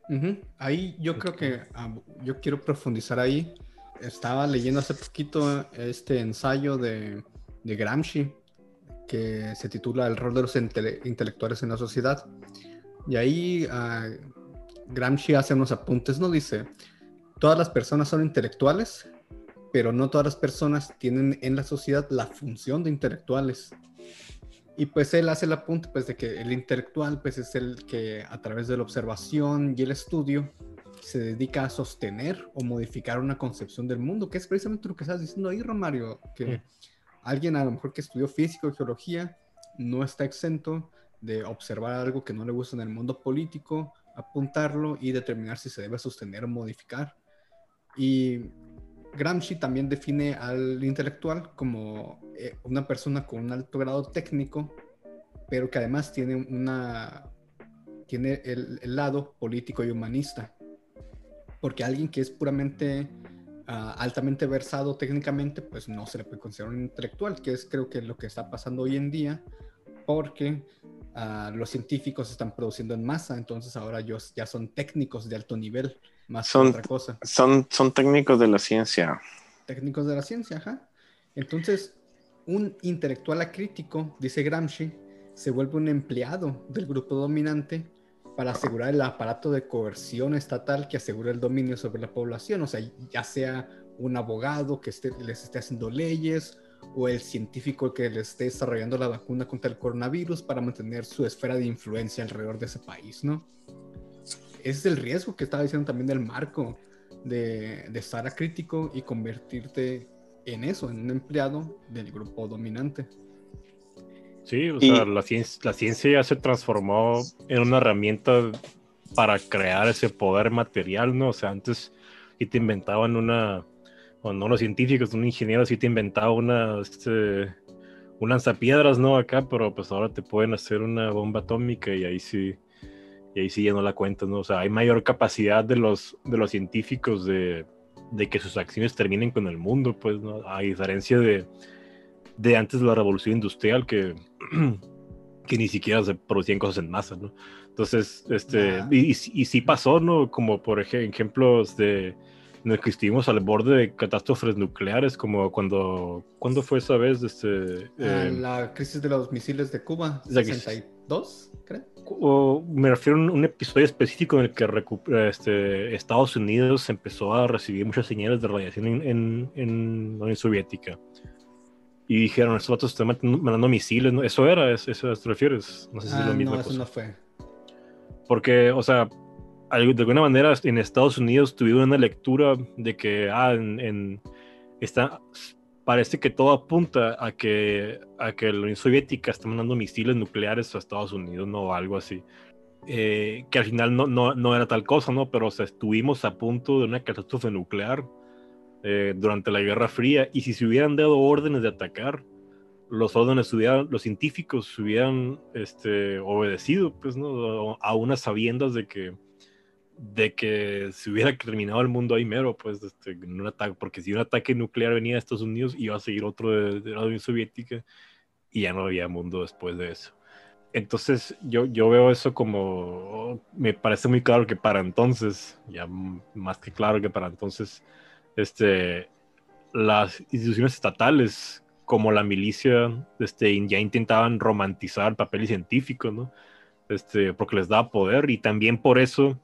Speaker 2: Uh -huh. Ahí yo creo que um, yo quiero profundizar ahí estaba leyendo hace poquito este ensayo de, de, Gramsci que se titula El rol de los intele intelectuales en la sociedad. Y ahí uh, Gramsci hace unos apuntes, ¿no? Dice, todas las personas son intelectuales, pero no todas las personas tienen en la sociedad la función de intelectuales. Y pues él hace el apunte pues, de que el intelectual pues, es el que a través de la observación y el estudio se dedica a sostener o modificar una concepción del mundo, que es precisamente lo que estás diciendo ahí, Romario, que alguien a lo mejor que estudió física o geología no está exento de observar algo que no le gusta en el mundo político, apuntarlo y determinar si se debe sostener o modificar. Y Gramsci también define al intelectual como eh, una persona con un alto grado técnico, pero que además tiene una tiene el, lado político y humanista. Porque alguien que es puramente uh, altamente versado técnicamente, pues no se le puede considerar un intelectual, que es creo que lo que está pasando hoy en día, porque uh, los científicos están produciendo en masa, entonces ahora ellos ya son técnicos de alto nivel, más
Speaker 4: son,
Speaker 2: otra cosa.
Speaker 4: Son, son técnicos de la ciencia.
Speaker 2: Técnicos de la ciencia, ajá. Entonces, un intelectual acrítico, dice Gramsci, se vuelve un empleado del grupo dominante para asegurar el aparato de coerción estatal que asegura el dominio sobre la población, o sea, ya sea un abogado que esté, les esté haciendo leyes o el científico que les esté desarrollando la vacuna contra el coronavirus para mantener su esfera de influencia alrededor de ese país, ¿no? Ese es el riesgo que estaba diciendo también del marco de, de estar acrítico y convertirte en eso, en un empleado del grupo dominante.
Speaker 3: Sí, o y, sea, la ciencia, la ciencia ya se transformó en una herramienta para crear ese poder material, ¿no? O sea, antes sí te inventaban una, o no los científicos, un ingeniero sí te inventaba una, este, un lanzapiedras, ¿no? Acá, pero pues ahora te pueden hacer una bomba atómica y ahí sí, y ahí sí ya no la cuentas, ¿no? O sea, hay mayor capacidad de los, de los científicos de, de que sus acciones terminen con el mundo, pues, ¿no? A diferencia de, de antes de la revolución industrial que que ni siquiera se producían cosas en masa, ¿no? Entonces, este, y, y, y, sí pasó, ¿no? Como por ejemplos de en el que estuvimos al borde de catástrofes nucleares, como cuando, ¿cuándo fue esa vez? Este,
Speaker 2: ah, eh, la crisis de los misiles de Cuba, 62, creo.
Speaker 3: O, me refiero a un, un, episodio específico en el que este, Estados Unidos empezó a recibir muchas señales de radiación en, en, en la Unión Soviética y dijeron, estos vatos están mandando misiles, ¿no? Eso era, eso, eso te refieres. No sé si es
Speaker 2: Ah,
Speaker 3: lo mismo.
Speaker 2: no, eso no fue.
Speaker 3: Porque, o sea, de alguna manera en Estados Unidos tuvieron una lectura de que, ah, en, en- está, parece que todo apunta a que, a que la Unión Soviética está mandando misiles nucleares a Estados Unidos, ¿no? O algo así. Eh, que al final no, no, no era tal cosa, ¿no? Pero, o sea, estuvimos a punto de una catástrofe nuclear eh, durante la Guerra Fría y si se hubieran dado órdenes de atacar, los órdenes hubieran, los científicos hubieran este, obedecido, pues, ¿no? A unas sabiendas de que, de que se hubiera terminado el mundo ahí mero, pues, este, en un ataque, porque si un ataque nuclear venía de Estados Unidos, iba a seguir otro de, de la Unión Soviética y ya no había mundo después de eso. Entonces, yo, yo veo eso como, me parece muy claro que para entonces, ya más que claro que para entonces, este, las instituciones estatales como la milicia este, ya intentaban romantizar el papel científico, ¿no? Este, porque les daba poder y también por eso,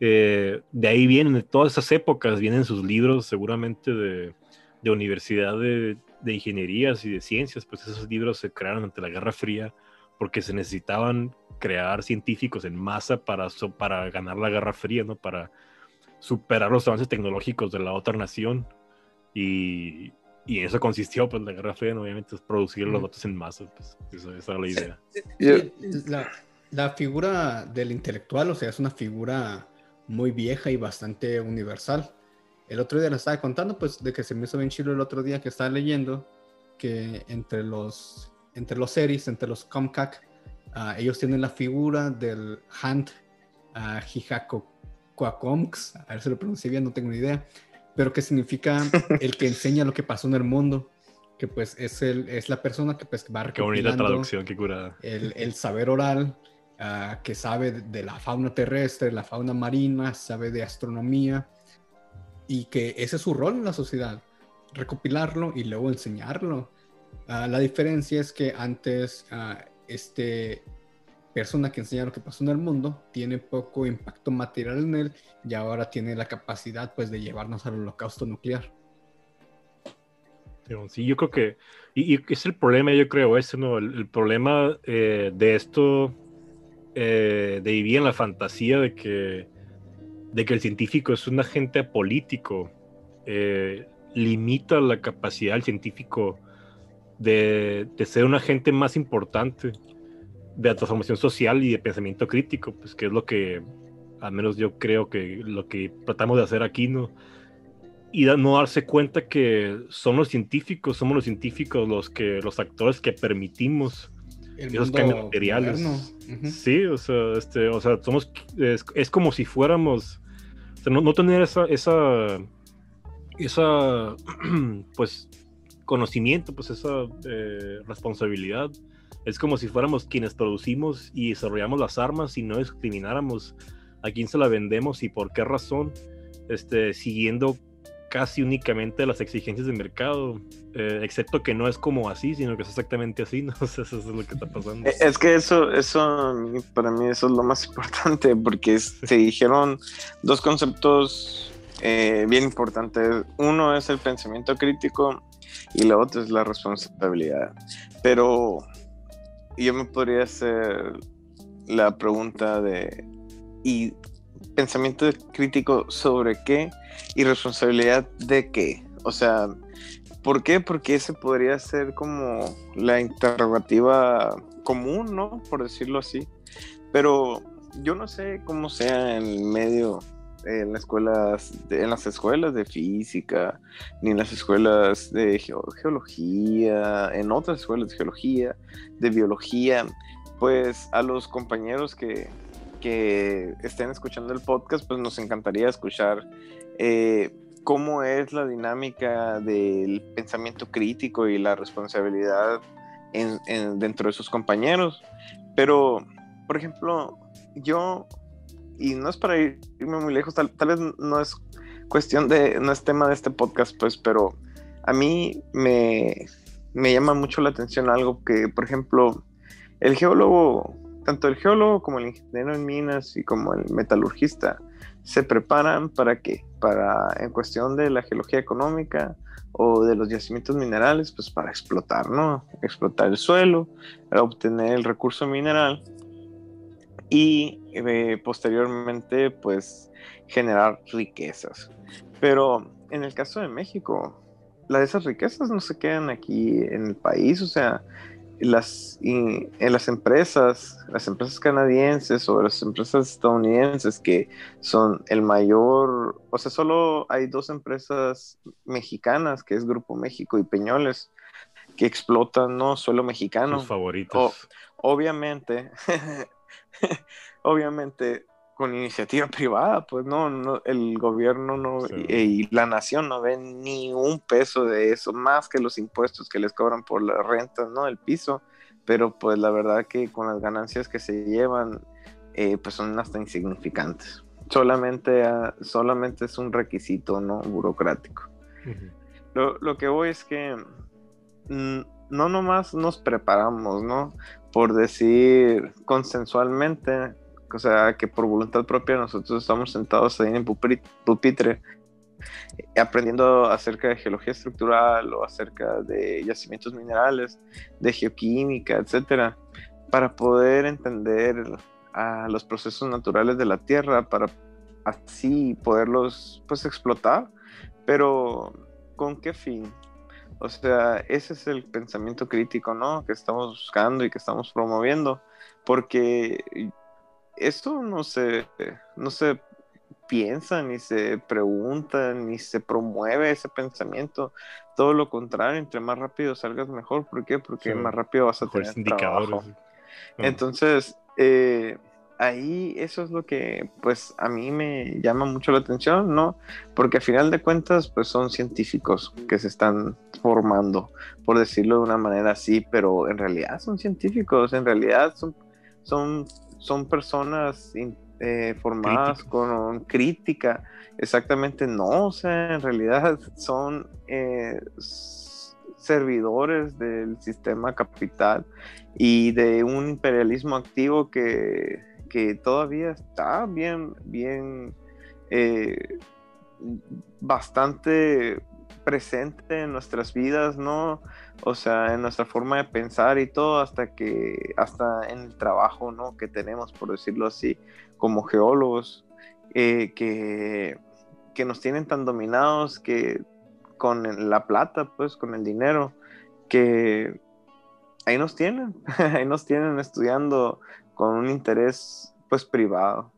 Speaker 3: eh, de ahí vienen, de todas esas épocas, vienen sus libros seguramente de, de universidad de, de ingenierías y de ciencias, pues esos libros se crearon ante la Guerra Fría porque se necesitaban crear científicos en masa para, so- para ganar la Guerra Fría, ¿no? Para superar los avances tecnológicos de la otra nación. Y, y en eso consistió, pues, la Guerra Fría, ¿no? obviamente, es producir los
Speaker 2: Ujú.
Speaker 3: datos en masa, pues, eso- esa era la idea.
Speaker 2: Sí, la, la figura del intelectual, o sea, es una figura muy vieja y bastante universal. El otro día le estaba contando, pues, de que se me hizo bien chido el otro día que estaba leyendo que entre los, entre los series, entre los Comcac, ah, ellos tienen la figura del Hand uh, Hijakoquacoms, a ver si lo pronuncié bien, no tengo ni idea, pero que significa el que enseña lo que pasó en el mundo, que pues es, el, es la persona que pues va
Speaker 3: Qué bonita traducción, qué curada.
Speaker 2: el, el saber oral, ah, que sabe de, la fauna terrestre, la fauna marina, sabe de astronomía, y que ese es su rol en la sociedad, recopilarlo y luego enseñarlo. Ah, la diferencia es que antes ah, este persona que enseña lo que pasó en el mundo tiene poco impacto material en él y ahora tiene la capacidad pues de llevarnos al holocausto nuclear.
Speaker 3: Sí, yo creo que, y, y es el problema, yo creo, ese, ¿no? El, el problema eh, de esto, eh, de vivir en la fantasía de que, de que el científico es un agente político, eh, limita la capacidad del científico de, de ser un agente más importante de la transformación social y de pensamiento crítico, pues que es lo que, al menos yo creo que lo que tratamos de hacer aquí, ¿no? y no darse cuenta que son los científicos, somos los científicos los que los actores que permitimos
Speaker 2: El
Speaker 3: esos cambios materiales. Sí, o sea, este, o sea, somos es, es como si fuéramos o sea, no, no tener esa esa esa pues conocimiento, pues esa eh, responsabilidad. Es como si fuéramos quienes producimos y desarrollamos las armas y no discrimináramos a quién se la vendemos y por qué razón, este, siguiendo casi únicamente las exigencias del mercado, eh, excepto que no es como así, sino que es exactamente así, ¿no? O sea, eso es lo que está pasando.
Speaker 4: Eh, Es que eso, eso para mí eso es lo más importante, porque se dijeron dos conceptos eh, bien importantes. Uno es el pensamiento crítico y la otra es la responsabilidad. Pero yo me podría hacer la pregunta de ¿y pensamiento crítico sobre qué y responsabilidad de qué? O sea, ¿por qué? Porque ese podría ser como la interrogativa común, ¿no? Por decirlo así. Pero yo no sé cómo sea en el medio, en las escuelas, en las escuelas de física, ni en las escuelas de geo- geología, en otras escuelas de geología, de biología, pues a los compañeros que, que estén escuchando el podcast, pues nos encantaría escuchar eh, cómo es la dinámica del pensamiento crítico y la responsabilidad en, en- dentro de sus compañeros. Pero, por ejemplo, yo, y no es para ir- irme muy lejos, tal, vez no es cuestión de, no es tema de este podcast, pues, pero a mí me llama mucho la atención algo que, por ejemplo, el geólogo, tanto el geólogo como el ingeniero en minas y como el metalurgista, se preparan para qué? Para, en cuestión de la geología económica o de los yacimientos minerales, pues para explotar, ¿no? Explotar el suelo, obtener el recurso mineral y eh, posteriormente, pues generar riquezas. Pero en el caso de México, las, esas riquezas no se quedan aquí en el país, o sea, las, en las empresas, las empresas canadienses o las empresas estadounidenses que son el mayor, o sea, solo hay dos empresas mexicanas, que es Grupo México y Peñoles, que explotan no suelo mexicano.
Speaker 3: Sus favoritos.
Speaker 4: obviamente, obviamente con iniciativa privada, pues no, el gobierno no y, la nación no ven ni un peso de eso, más que los impuestos que les cobran por la renta, ¿no? El piso, pero pues la verdad que con las ganancias que se llevan, eh, pues son hasta insignificantes. Solamente, ah, solamente es un requisito, ¿no? Burocrático. lo, lo, que voy es que mm, no nomás nos preparamos, ¿no? Por decir consensualmente, o sea, que por voluntad propia nosotros estamos sentados ahí en el pupitre aprendiendo acerca de geología estructural o acerca de yacimientos minerales, de geoquímica, etcétera, para poder entender a los procesos naturales de la Tierra, para así poderlos pues explotar, pero ¿con qué fin? O sea, ese es el pensamiento crítico, ¿no? Que estamos buscando y que estamos promoviendo, porque esto no se, no se piensa, ni se pregunta, ni se promueve ese pensamiento. Todo lo contrario, entre más rápido salgas mejor. ¿Por qué? Porque más rápido vas a tener trabajo. Entonces, eh, ahí eso es lo que pues a mí me llama mucho la atención, ¿no? Porque a final de cuentas pues son científicos que se están formando, por decirlo de una manera así, pero en realidad son científicos, en realidad son, son son personas eh, formadas con crítica. Exactamente, no, o sea, en realidad son eh, servidores del sistema capital y de un imperialismo activo que, todavía está bien, bien, eh, bastante presente en nuestras vidas, ¿no? O sea, en nuestra forma de pensar y todo, hasta que, hasta en el trabajo, ¿no? Que tenemos, por decirlo así, como geólogos, eh, que, que nos tienen tan dominados que con la plata, pues, con el dinero, que ahí nos tienen, ahí nos tienen estudiando con un interés, pues, privado.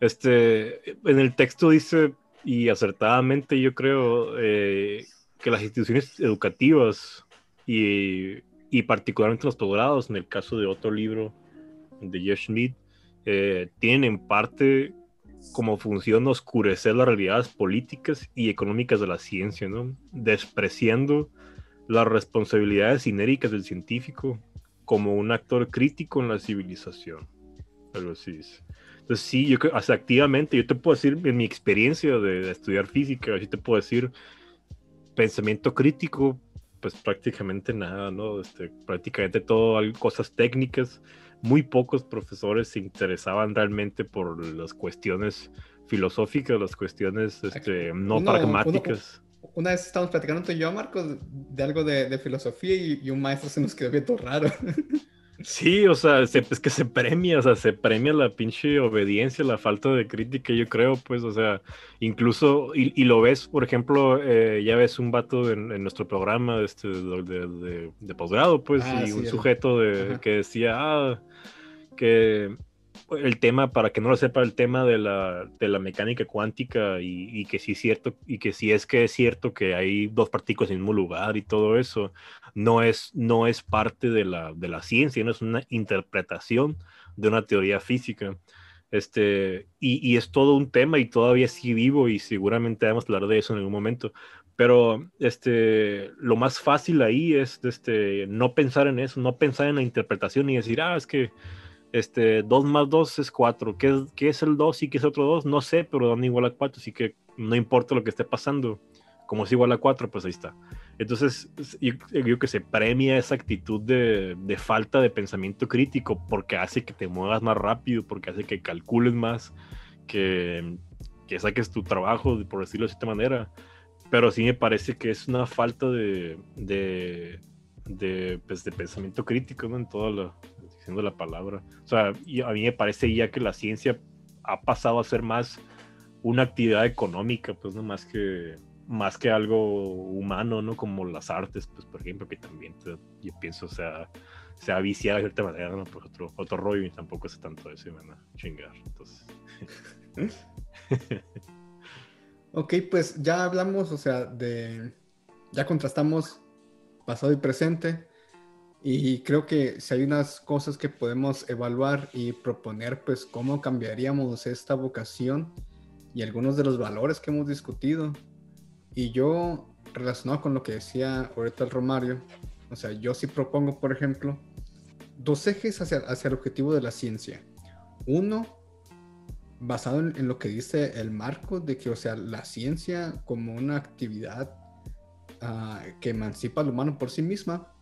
Speaker 3: Este, en el texto dice, y acertadamente yo creo, eh, que las instituciones educativas y, y particularmente los posgrados, en el caso de otro libro de Jeff Schmidt, eh, tienen en parte como función oscurecer las realidades políticas y económicas de la ciencia, ¿no? despreciando las responsabilidades inéricas del científico como un actor crítico en la civilización. Algo así Entonces sí, yo creo, activamente, yo te puedo decir, en mi experiencia de, de estudiar física, así te puedo decir, pensamiento crítico pues prácticamente nada, ¿no? Este, prácticamente todo, cosas técnicas. Muy pocos profesores se interesaban realmente por las cuestiones filosóficas, las cuestiones este, no pragmáticas.
Speaker 2: una vez estábamos platicando tú y yo, Marcos, de algo de, filosofía y, y, un maestro se nos quedó viendo raro.
Speaker 3: Sí, o sea, es que se premia, o sea, se premia la pinche obediencia, la falta de crítica, yo creo, pues, o sea, incluso, y, lo ves, por ejemplo, eh, ya ves un vato en, nuestro programa este, de, de, posgrado, pues, ah, y un sujeto de, que decía, ah, que el tema, para que no lo sepa, el tema de la, de la mecánica cuántica y, que sí es cierto, y que si es que es cierto que hay dos partículas en el mismo lugar y todo eso, no es, no es parte de la, de la ciencia, no es una interpretación de una teoría física. Este, y, y, es todo un tema y todavía sí vivo y seguramente vamos a hablar de eso en algún momento. Pero este, lo más fácil ahí es este, no pensar en eso, no pensar en la interpretación y decir, ah, es que este, 2 más 2 es 4. ¿Qué, ¿Qué, es el 2 y qué es otro 2? No sé, pero dan igual a 4, así que no importa lo que esté pasando. Como es igual a 4, pues ahí está. Entonces, yo creo que se premia esa actitud de, de, falta de pensamiento crítico porque hace que te muevas más rápido, porque hace que calcules más, que, que saques tu trabajo, por decirlo de esta manera, pero sí me parece que es una falta de, de, de, pues, de pensamiento crítico ¿no? en toda la, diciendo la palabra. O sea, a mí me parece ya que la ciencia ha pasado a ser más una actividad económica, pues no más que más que algo humano, ¿no? Como las artes, pues por ejemplo, que también yo pienso, o sea, se ha viciado de cierta manera, ¿no? Pues otro, otro rollo y tampoco es tanto eso y van a chingar. Entonces.
Speaker 2: ok, pues ya hablamos, o sea, de. Ya contrastamos pasado y presente. Y creo que si hay unas cosas que podemos evaluar y proponer, pues cómo cambiaríamos esta vocación y algunos de los valores que hemos discutido. Y yo, relacionado con lo que decía ahorita el Romario, o sea, yo sí propongo, por ejemplo, dos ejes hacia, hacia el objetivo de la ciencia. Uno, basado en, lo que dice el marco de que, o sea, la ciencia como una actividad ah, que emancipa al humano por sí misma,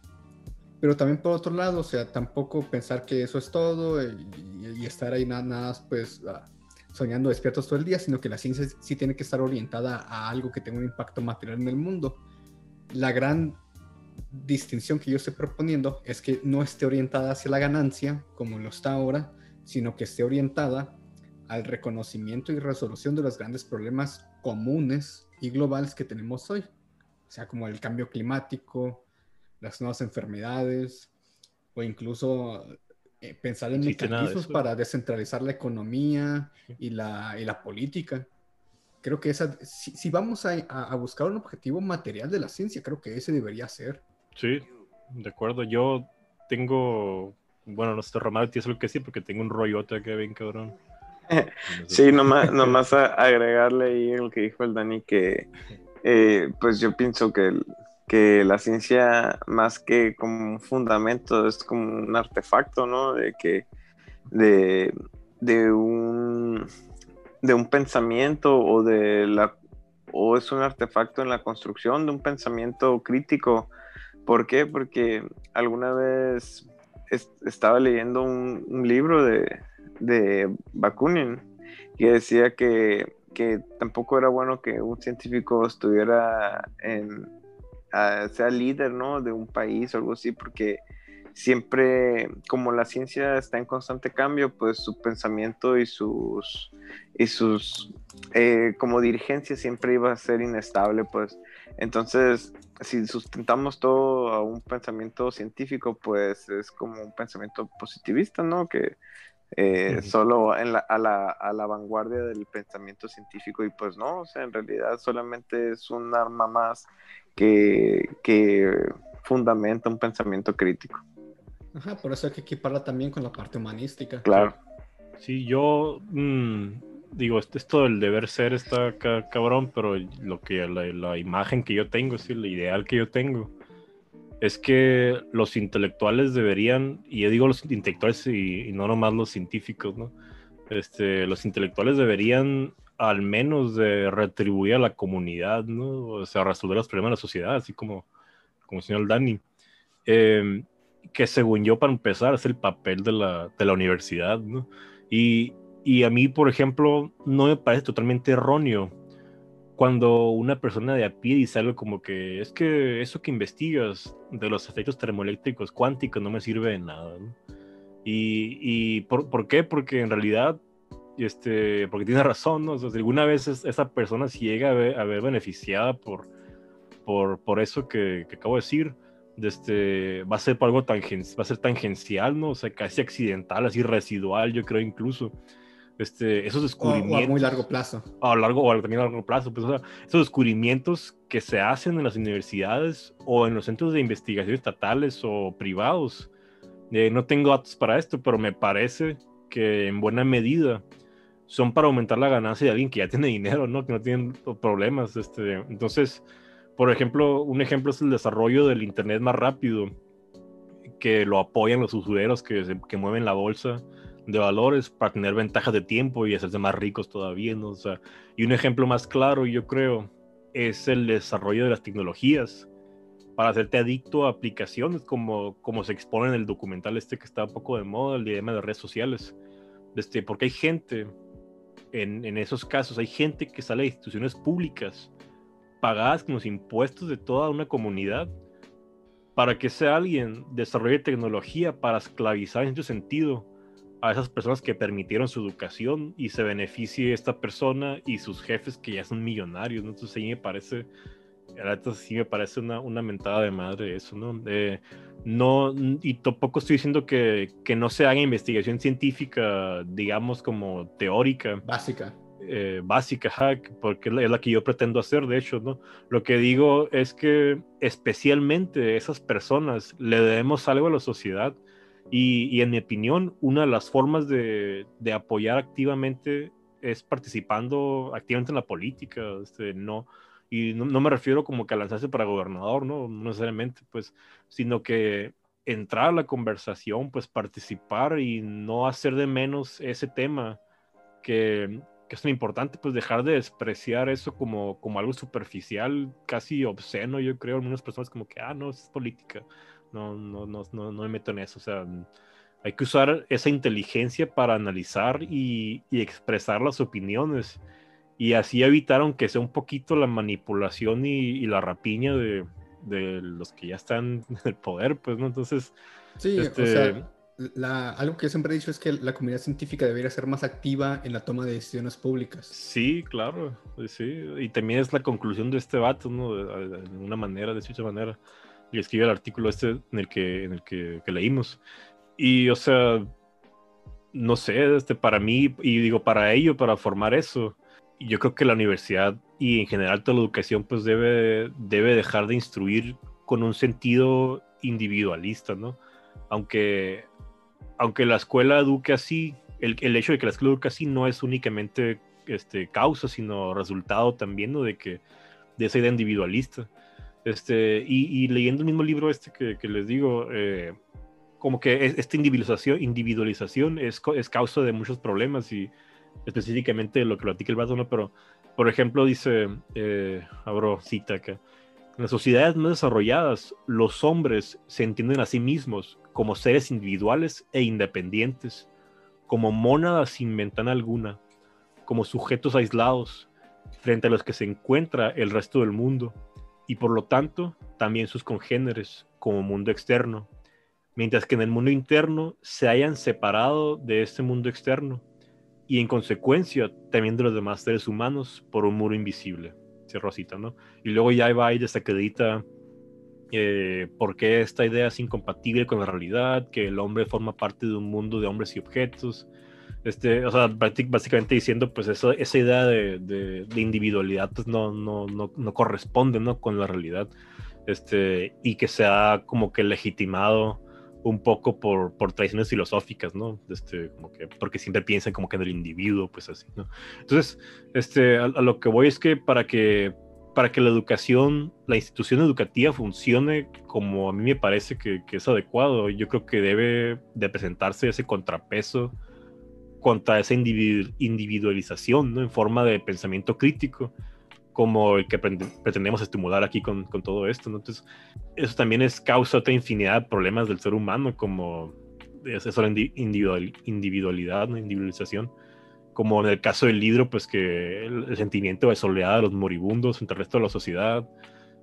Speaker 2: pero también por otro lado, o sea, tampoco pensar que eso es todo y, estar ahí nada, nada pues ah, soñando despiertos todo el día, sino que la ciencia sí tiene que estar orientada a algo que tenga un impacto material en el mundo. La gran distinción que yo estoy proponiendo es que no esté orientada hacia la ganancia, como lo está ahora, sino que esté orientada al reconocimiento y resolución de los grandes problemas comunes y globales que tenemos hoy, o sea, como el cambio climático, las nuevas enfermedades o incluso eh, pensar en mecanismos para descentralizar la economía y la, y la política. Creo que esa, si, vamos a, a, buscar un objetivo material de la ciencia, creo que ese debería ser.
Speaker 3: Sí, de acuerdo. Yo tengo, bueno, no sé, Román, tienes lo que sí, porque tengo un rollote acá bien cabrón.
Speaker 4: sí, nomás, nomás agregarle ahí lo que dijo el Dani, que eh, pues yo pienso que el, que la ciencia más que como un fundamento es como un artefacto, ¿no? De que de, de un de un pensamiento o de la o es un artefacto en la construcción de un pensamiento crítico. ¿Por qué? Porque alguna vez estaba leyendo un, libro de, de, Bakunin que decía que, que tampoco era bueno que un científico estuviera en, sea líder, ¿no? De un país o algo así, porque siempre, como la ciencia está en constante cambio, pues su pensamiento y sus, y sus, eh, como dirigencia siempre iba a ser inestable, pues. Entonces, si sustentamos todo a un pensamiento científico, pues es como un pensamiento positivista, ¿no? Que eh, solo en la, a, la, a, la, vanguardia del pensamiento científico y pues no, o sea, en realidad solamente es un arma más que, que fundamenta un pensamiento crítico.
Speaker 2: Ajá, por eso hay que equiparla también con la parte humanística.
Speaker 4: Claro.
Speaker 3: Sí, yo mm, digo, esto del deber ser está cabrón, pero lo que la, imagen que yo tengo, sí, el ideal que yo tengo, es que los intelectuales deberían, y yo digo los intelectuales y, y no nomás los científicos, ¿no? Este, los intelectuales deberían al menos de retribuir a la comunidad, ¿no? O sea, resolver los problemas de la sociedad, así como, como el señor Dani. Em, que según yo, para empezar, es el papel de la, de la universidad, ¿no? Y, y, a mí, por ejemplo, no me parece totalmente erróneo cuando una persona de a pie dice algo como que es que eso que investigas de los efectos termoeléctricos cuánticos no me sirve de nada, ¿no? Y, y ¿por, ¿por qué? Porque en realidad este, porque tiene razón, ¿no? O sea, si alguna vez esa persona si llega a ver, a ver beneficiada por, por, por eso que, que, acabo de decir, este, va a ser algo tan, va a ser tangencial, ¿no? O sea, casi accidental, así residual, yo creo incluso. Este, esos descubrimientos. O,
Speaker 2: a muy largo plazo.
Speaker 3: A largo, o también a largo plazo. Pues, o sea, esos descubrimientos que se hacen en las universidades o en los centros de investigación estatales o privados. Eh, no tengo datos para esto, pero me parece que en buena medida son para aumentar la ganancia de alguien que ya tiene dinero, ¿no? Que no tiene problemas. Este, entonces, por ejemplo, un ejemplo es el desarrollo del Internet más rápido, que lo apoyan los usureros que, que mueven la bolsa de valores para tener ventajas de tiempo y hacerse más ricos todavía, ¿no? O sea, y un ejemplo más claro, yo creo, es el desarrollo de las tecnologías para hacerte adicto a aplicaciones como, como se expone en el documental este que está un poco de moda, el dilema de redes sociales. Este, porque hay gente en, esos casos hay gente que sale de instituciones públicas pagadas con los impuestos de toda una comunidad para que sea alguien desarrolle tecnología para esclavizar en ese sentido a esas personas que permitieron su educación y se beneficie esta persona y sus jefes que ya son millonarios, ¿no? Entonces sí me parece, sí me parece una, una mentada de madre eso, ¿no? no, y tampoco estoy diciendo que, que no se haga investigación científica, digamos, como teórica.
Speaker 2: Básica.
Speaker 3: Eh, básica, porque es la, que yo pretendo hacer, de hecho, ¿no? Lo que digo es que especialmente esas personas le debemos algo a la sociedad y, en mi opinión, una de las formas de, de, apoyar activamente es participando activamente en la política, este, no, y no, me refiero como que a lanzarse para gobernador, ¿no? No necesariamente, pues, sino que entrar a la conversación, pues participar y no hacer de menos ese tema que, que es muy importante, pues dejar de despreciar eso como, como algo superficial, casi obsceno, yo creo, algunas personas como que, ah, no, es política, no, no, no, no, no me meto en eso, o sea, hay que usar esa inteligencia para analizar y, y expresar las opiniones y así evitaron que sea un poquito la manipulación y, y la rapiña de, de, los que ya están en el poder, pues, ¿no? Entonces,
Speaker 2: sí, este... o sea algo que yo siempre he dicho es que la comunidad científica debería ser más activa en la toma de decisiones públicas.
Speaker 3: Sí, claro, sí. Y también es la conclusión de este vato, ¿no? De, una manera, de cierta manera. Y escribe el artículo este en el que, en el que, leímos. Y, o sea, no sé, este, para mí, y digo, para ello, para formar eso, yo creo que la universidad y en general toda la educación, pues debe, debe dejar de instruir con un sentido individualista, ¿no? Aunque aunque la escuela eduque así, el, el, hecho de que la escuela eduque así no es únicamente este, causa, sino resultado también ¿no? de, que, de esa idea individualista. Este, y, leyendo el mismo libro este que, que les digo, eh, como que esta individualización, individualización es, es, causa de muchos problemas y específicamente lo que platica el vaso, ¿no? Pero, por ejemplo, dice, eh, abro cita acá, en las sociedades más desarrolladas, los hombres se entienden a sí mismos como seres individuales e independientes, como mónadas sin ventana alguna, como sujetos aislados frente a los que se encuentra el resto del mundo, y por lo tanto también sus congéneres como mundo externo, mientras que en el mundo interno se hayan separado de este mundo externo, y en consecuencia también de los demás seres humanos por un muro invisible. Rosita, ¿no? Y luego ya va y desacredita eh, por qué esta idea es incompatible con la realidad, que el hombre forma parte de un mundo de hombres y objetos. Este, o sea, básicamente diciendo, pues eso, esa idea de, de, individualidad pues no, no, no, no, corresponde ¿no? con la realidad. Este, y que se ha como que legitimado un poco por, por tradiciones filosóficas, ¿no? Este, porque siempre piensan como que en el individuo, pues así, ¿no? Entonces, este, a, lo que voy es que para que para que la educación, la institución educativa funcione como a mí me parece que, que es adecuado, yo creo que debe de presentarse ese contrapeso contra esa individualización, ¿no? En forma de pensamiento crítico como el que pretendemos estimular aquí con, con, todo esto. ¿no? Entonces, eso también es causa otra infinidad de problemas del ser humano, como esa individual, individualidad, ¿no? individualización. Como en el caso del libro, pues que el, sentimiento de soledad de los moribundos entre el resto de la sociedad.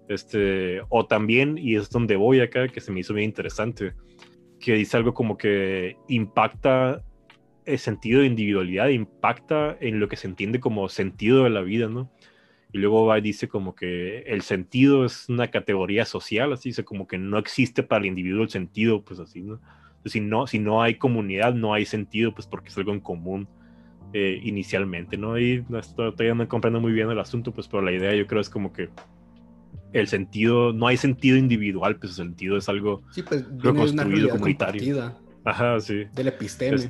Speaker 3: Este, o también, y es donde voy acá, que se me hizo bien interesante, que dice algo como que impacta el sentido de individualidad, impacta en lo que se entiende como sentido de la vida, ¿no? Y luego va y dice como que el sentido es una categoría social, así dice como que no existe para el individuo el sentido, pues así, ¿no? Si no, si no hay comunidad, no hay sentido, pues porque es algo en común eh, inicialmente, ¿no? Y todavía no comprendo muy bien el asunto, pues pero la idea yo creo es como que el sentido, no hay sentido individual, pues el sentido es algo
Speaker 2: sí, pues, construido comunitario.
Speaker 3: Ajá, sí.
Speaker 2: Del episteme.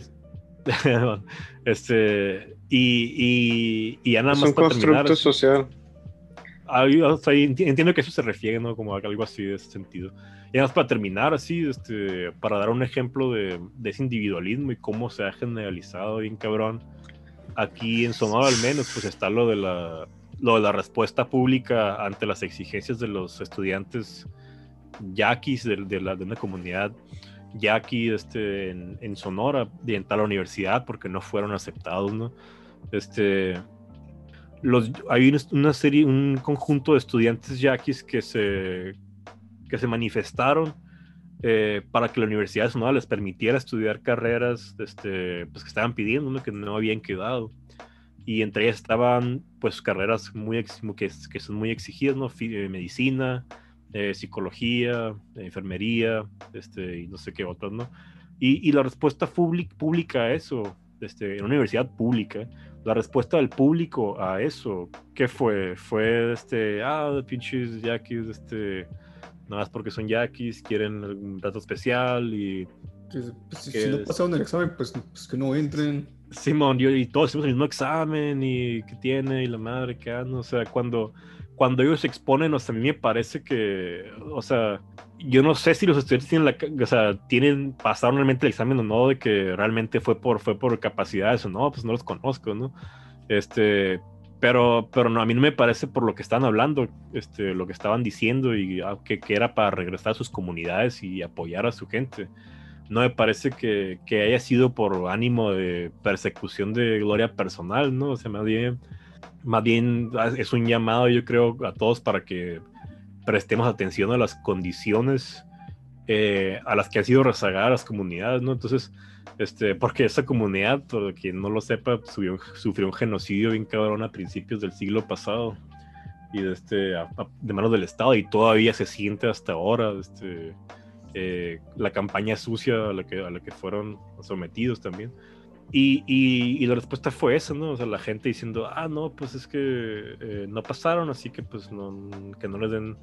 Speaker 3: este, y, y, y ya nada
Speaker 4: es
Speaker 3: más
Speaker 4: un constructo social.
Speaker 3: entiendo que eso se refiere, ¿no? Como algo así de ese sentido. Y nada más para terminar, así, este, para dar un ejemplo de, de, ese individualismo y cómo se ha generalizado bien cabrón. Aquí en Sonora al menos, pues está lo de la, lo de la respuesta pública ante las exigencias de los estudiantes yaquis de, de, la, de una comunidad ya aquí este, en, Sonora, de entrar a la universidad porque no fueron aceptados, ¿no? Este, los, hay una serie, un conjunto de estudiantes yaquis que se, que se manifestaron eh, para que la Universidad de Sonora les permitiera estudiar carreras este, pues, que estaban pidiendo, que no habían quedado. Y entre ellas estaban pues carreras muy que, que son muy exigidas, ¿no? Eh, medicina, eh, psicología, enfermería, este, y no sé qué otras, ¿no? Y, y la respuesta pública a eso, este, en una universidad pública, la respuesta del público a eso, ¿qué fue? Fue este, ah, pinches yaquis, este, nada más porque son yaquis, quieren un trato especial y...
Speaker 2: Pues, si no pasaron el examen, pues, pues, que no entren.
Speaker 3: Simón, yo, y todos hicimos el mismo examen y que tiene y la madre que anda, o sea, cuando, cuando ellos se exponen, o sea, a mí me parece que, o sea, yo no sé si los estudiantes tienen la, o sea, tienen, pasaron realmente el examen o no, de que realmente fue por, fue por capacidades o no, pues no los conozco, ¿no? Este, pero, pero no, a mí no me parece por lo que están hablando, este, lo que estaban diciendo y ah, que, que, era para regresar a sus comunidades y apoyar a su gente. No me parece que, que, haya sido por ánimo de persecución de gloria personal, ¿no? O sea, más bien, más bien ah, es un llamado, yo creo, a todos para que prestemos atención a las condiciones eh, a las que han sido rezagadas las comunidades, ¿no? Entonces, este, porque esa comunidad, por quien no lo sepa, sufrió, un genocidio bien cabrón a principios del siglo pasado y de, este, de manos del Estado y todavía se siente hasta ahora este, eh, la campaña sucia a la, que, a la que fueron sometidos también. Y, y, la respuesta fue esa, ¿no? O sea, la gente diciendo, ah, no, pues es que eh, no pasaron, así que pues no, que no les den,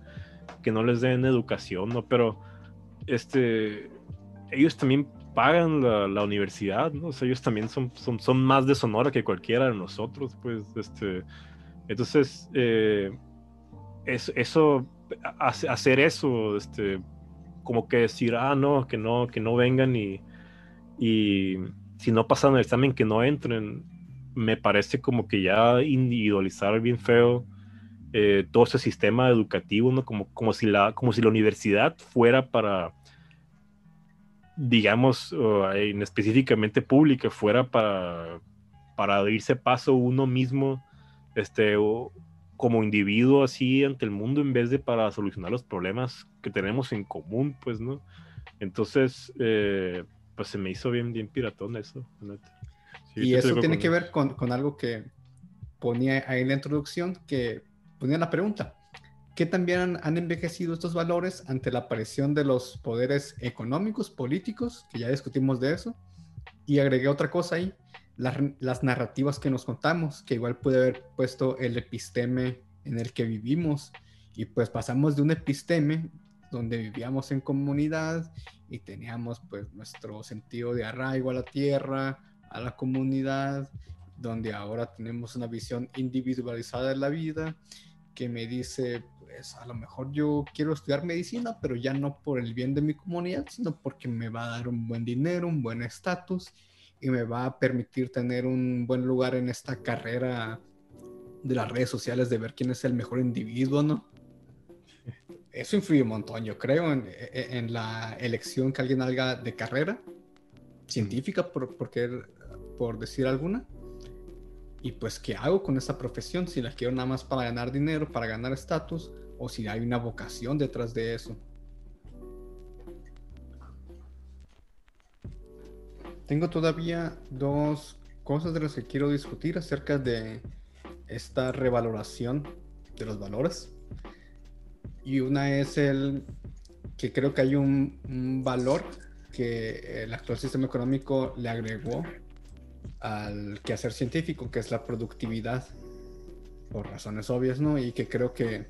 Speaker 3: que no les den educación, ¿no? Pero, este, ellos también pagan la, universidad, ¿no? O sea, ellos también son, son, son, más de Sonora que cualquiera de nosotros, pues, este, entonces, eh, eso, hacer eso, este, como que decir, ah, no, que no, que no vengan y, y si no pasan el examen, que no entren. Me parece como que ya individualizar bien feo eh, todo ese sistema educativo, ¿no? Como, como, si la, como si la universidad fuera para, digamos, en específicamente pública, fuera para, para abrirse paso uno mismo, este, como individuo así ante el mundo, en vez de para solucionar los problemas que tenemos en común, pues, ¿no? Entonces, eh, pues se me hizo bien, bien piratón eso.
Speaker 2: y eso tiene que ver con, con, algo que ponía ahí en la introducción, que ponía la pregunta. ¿Qué también han, envejecido estos valores ante la aparición de los poderes económicos, políticos, que ya discutimos de eso? Y agregué otra cosa ahí, las, las narrativas que nos contamos, que igual puede haber puesto el episteme en el que vivimos. Y pues pasamos de un episteme donde vivíamos en comunidad y teníamos pues nuestro sentido de arraigo a la tierra, a la comunidad, donde ahora tenemos una visión individualizada de la vida que me dice, pues a lo mejor yo quiero estudiar medicina, pero ya no por el bien de mi comunidad, sino porque me va a dar un buen dinero, un buen estatus y me va a permitir tener un buen lugar en esta carrera de las redes sociales de ver quién es el mejor individuo, ¿no? eso influye un montón, yo creo, en, en, la elección que alguien haga de carrera científica, por, por decir alguna. Y pues, ¿qué hago con esa profesión? Si la quiero nada más para ganar dinero, para ganar estatus, o si hay una vocación detrás de eso. Tengo todavía dos cosas de las que quiero discutir acerca de esta revaloración de los valores y una es el que creo que hay un, valor que el actual sistema económico le agregó al quehacer científico, que es la productividad, por razones obvias, ¿no? Y que creo que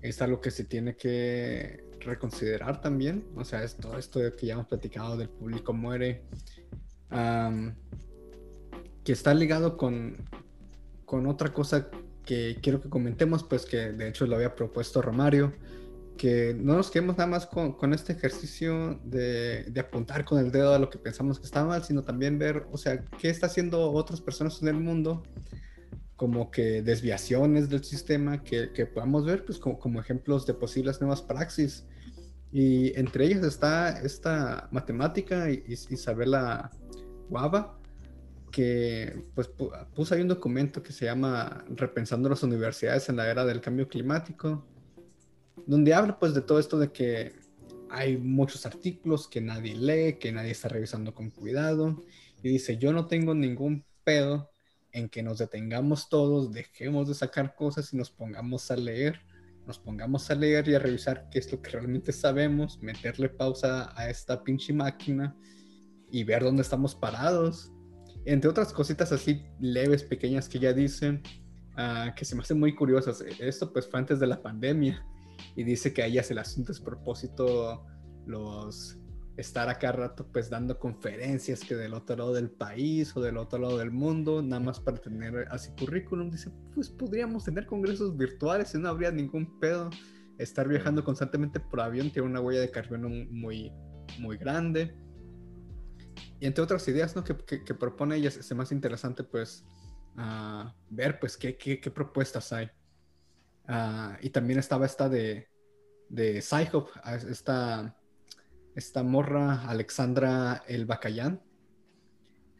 Speaker 2: es algo que se tiene que reconsiderar también, o sea, es todo esto que ya hemos platicado del público muere, que está ligado con, con otra cosa que quiero que comentemos, pues que de hecho lo había propuesto Romario, que no nos quedemos nada más con, con este ejercicio de, de, apuntar con el dedo a lo que pensamos que está mal, sino también ver, o sea, qué está haciendo otras personas en el mundo, como que desviaciones del sistema que, que podamos ver, pues como, como, ejemplos de posibles nuevas praxis. Y entre ellas está esta matemática, Isabela Guava, que pues puso ahí un documento que se llama Repensando las universidades en la era del cambio climático, donde habla pues de todo esto de que hay muchos artículos que nadie lee, que nadie está revisando con cuidado, y dice, yo no tengo ningún pedo en que nos detengamos todos, dejemos de sacar cosas y nos pongamos a leer, nos pongamos a leer y a revisar qué es lo que realmente sabemos, meterle pausa a esta pinche máquina y ver dónde estamos parados entre otras cositas así leves, pequeñas que ella dice, ah, que se me hacen muy curiosas. Esto pues fue antes de la pandemia y dice que a le hace un despropósito los estar acá rato pues dando conferencias que del otro lado del país o del otro lado del mundo, nada más para tener así currículum. Dice, pues podríamos tener congresos virtuales y no habría ningún pedo. Estar viajando constantemente por avión tiene una huella de carbono muy, muy grande y entre otras ideas ¿no? que, que, propone ella, es más interesante pues ver pues qué, qué, qué propuestas hay. Ah, y también estaba esta de, de ah, esta, esta morra Alexandra El Bacayán,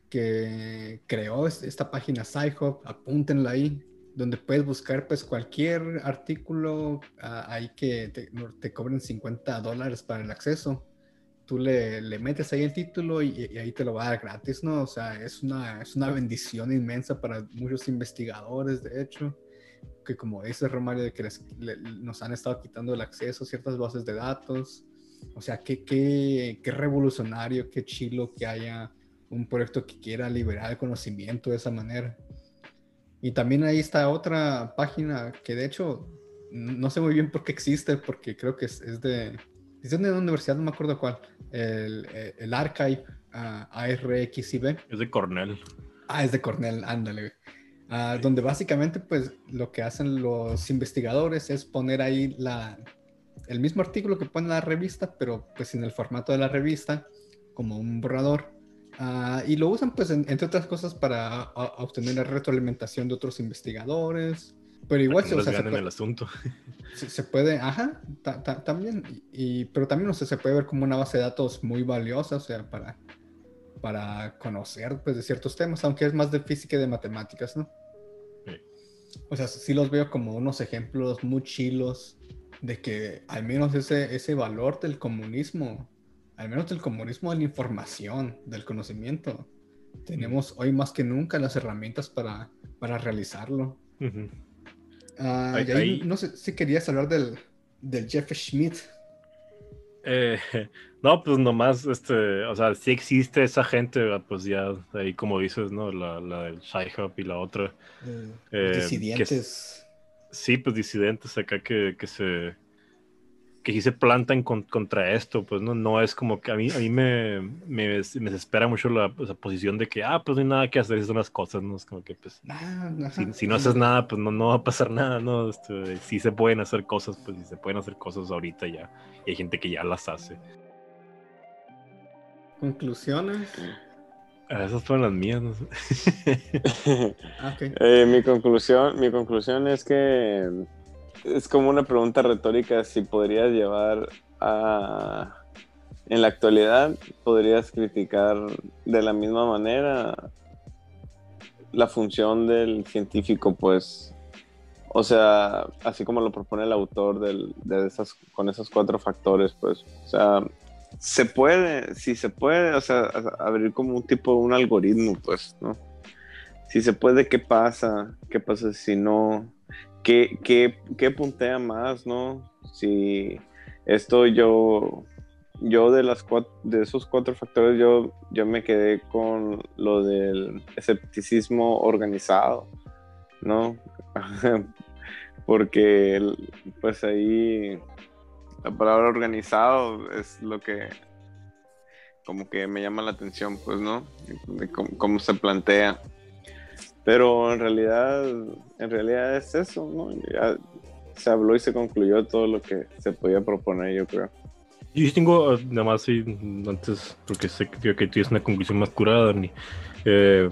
Speaker 2: que creó esta página Sci-Hop, apúntenla ahí, donde puedes buscar pues cualquier artículo ah, ahí que te, te, cobren 50 dólares para el acceso tú le, le, metes ahí el título y, ahí te lo va a dar gratis, ¿no? O sea, es una, es una bendición inmensa para muchos investigadores, de hecho, que como dice Romario, de que nos han estado quitando el acceso a ciertas bases de datos. O sea, qué, qué, qué revolucionario, qué chilo que haya un proyecto que quiera liberar el conocimiento de esa manera. Y también ahí está otra página que de hecho no sé muy bien por qué existe, porque creo que es, es de, es de una universidad, no me acuerdo cuál, el, el Archive uh, ARXIB.
Speaker 3: Es de Cornell.
Speaker 2: Ah, es de Cornell, ándale. Uh, donde básicamente pues lo que hacen los investigadores es poner ahí la, el mismo artículo que pone la revista, pero pues en el formato de la revista, como un borrador. Uh, y lo usan pues entre otras cosas para obtener la retroalimentación de otros investigadores, pero igual
Speaker 3: se, o sea, el asunto.
Speaker 2: Se, puede, ajá, también, y, pero también o sea, se puede ver como una base de datos muy valiosa, o sea, para, para conocer pues, de ciertos temas, aunque es más de física y de matemáticas, ¿no? O sea, sí los veo como unos ejemplos muy chilos de que al menos ese, ese valor del comunismo, al menos del comunismo de la información, del conocimiento, tenemos hoy más que nunca las herramientas para, para realizarlo. Ah, no sé si querías hablar del, del Jeff Schmidt.
Speaker 3: Eh, no, pues nomás, este, o sea, sí existe esa gente, pues ya ahí como dices, ¿no? La, la del Shy Hub y la otra.
Speaker 2: Eh, eh, disidentes.
Speaker 3: sí, pues disidentes acá que, que se que sí se plantan contra esto, pues no, no es como que a mí, a mí me, me, me desespera mucho la, posición de que, ah, pues no hay nada que hacer, son las cosas, ¿no? Es como que, pues, si, no haces nada, pues no, no va a pasar nada, ¿no? Este, si se pueden hacer cosas, pues si se pueden hacer cosas ahorita ya, y hay gente que ya las hace.
Speaker 2: ¿Conclusiones?
Speaker 3: Ah, esas fueron las mías, ¿no?
Speaker 4: Ah, eh, mi, conclusión, mi conclusión es que es como una pregunta retórica si podrías llevar a... En la actualidad, podrías criticar de la misma manera la función del científico, pues, o sea, así como lo propone el autor de esas, con esos cuatro factores, pues, o sea, se puede, si se puede, o sea, abrir como un tipo, un algoritmo, pues, ¿no? Si se puede, ¿qué pasa? ¿Qué pasa si no? ¿Qué, puntea más, no? Si esto yo, yo de, las de esos cuatro factores, yo, yo me quedé con lo del escepticismo organizado, ¿no? Porque pues ahí la palabra organizado es lo que como que me llama la atención, pues, ¿no? De cómo se plantea. Pero en realidad, en realidad es eso, ¿no? Ya se habló y se concluyó todo lo que se podía proponer, yo creo.
Speaker 3: Yo tengo, ah, nada más, sí, antes, porque sé que, que tienes una conclusión más curada, Dani. Eh,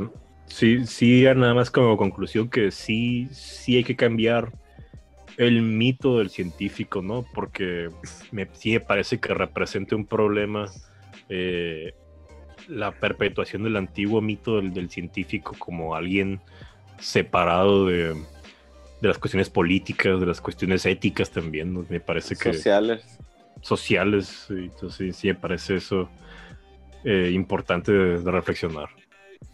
Speaker 3: sí, sí, nada más como conclusión que sí, sí hay que cambiar el mito del científico, ¿no? Porque me, sí me parece que representa un problema eh, la perpetuación del antiguo mito del, del científico como alguien separado de, de, las cuestiones políticas, de las cuestiones éticas también, me parece que...
Speaker 4: Sociales.
Speaker 3: Sociales, entonces sí, me parece eso eh, importante de, de, reflexionar.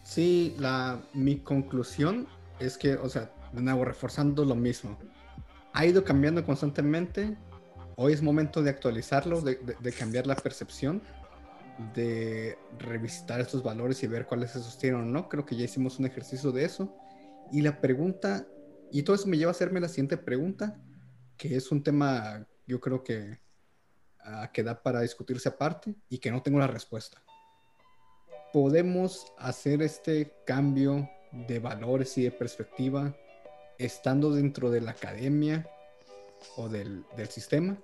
Speaker 2: Sí, la, mi conclusión es que, o sea, de nuevo, reforzando lo mismo, ha ido cambiando constantemente, hoy es momento de actualizarlo, de, de, de cambiar la percepción de revisitar estos valores y ver cuáles se sostienen o no. Creo que ya hicimos un ejercicio de eso. Y la pregunta, y todo eso me lleva a hacerme la siguiente pregunta, que es un tema, yo creo que, que da para discutirse aparte y que no tengo la respuesta. ¿Podemos hacer este cambio de valores y de perspectiva estando dentro de la academia o del, del sistema?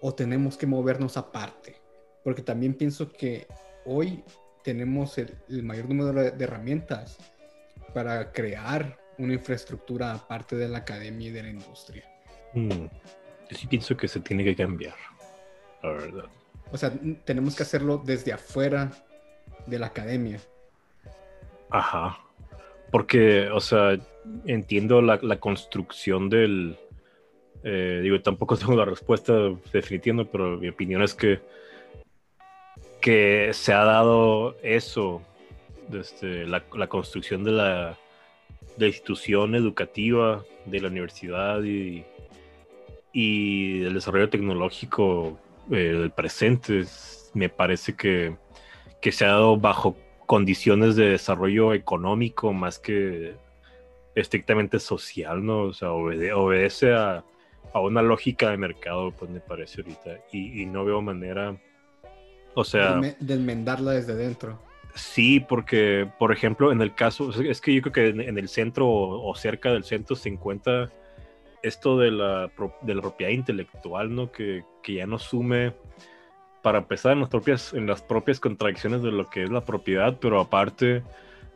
Speaker 2: ¿O tenemos que movernos aparte? Porque también pienso que hoy tenemos el, el mayor número de, de, herramientas para crear una infraestructura aparte de la academia y de la industria.
Speaker 3: Mm, yo sí pienso que se tiene que cambiar, la verdad.
Speaker 2: O sea, tenemos que hacerlo desde afuera de la academia.
Speaker 3: Ajá. Porque, o sea, entiendo la, la construcción del... Eh, digo, tampoco tengo la respuesta definitiva, pero mi opinión es que que se ha dado eso, desde la, la construcción de la, de la, institución educativa, de la universidad y, y del desarrollo tecnológico eh, del presente, me parece que, que, se ha dado bajo condiciones de desarrollo económico más que estrictamente social, ¿no? O sea, obede obedece a, a, una lógica de mercado, pues me parece ahorita, y no veo manera o sea...
Speaker 2: De, de, enmendarla desde dentro.
Speaker 3: Sí, porque, por ejemplo, en el caso, es que yo creo que en, en el centro o, o, cerca del centro se encuentra esto de la, de la propiedad intelectual, ¿no? Que, que, ya no sume, para empezar, en las, propias, en las propias contradicciones de lo que es la propiedad, pero aparte,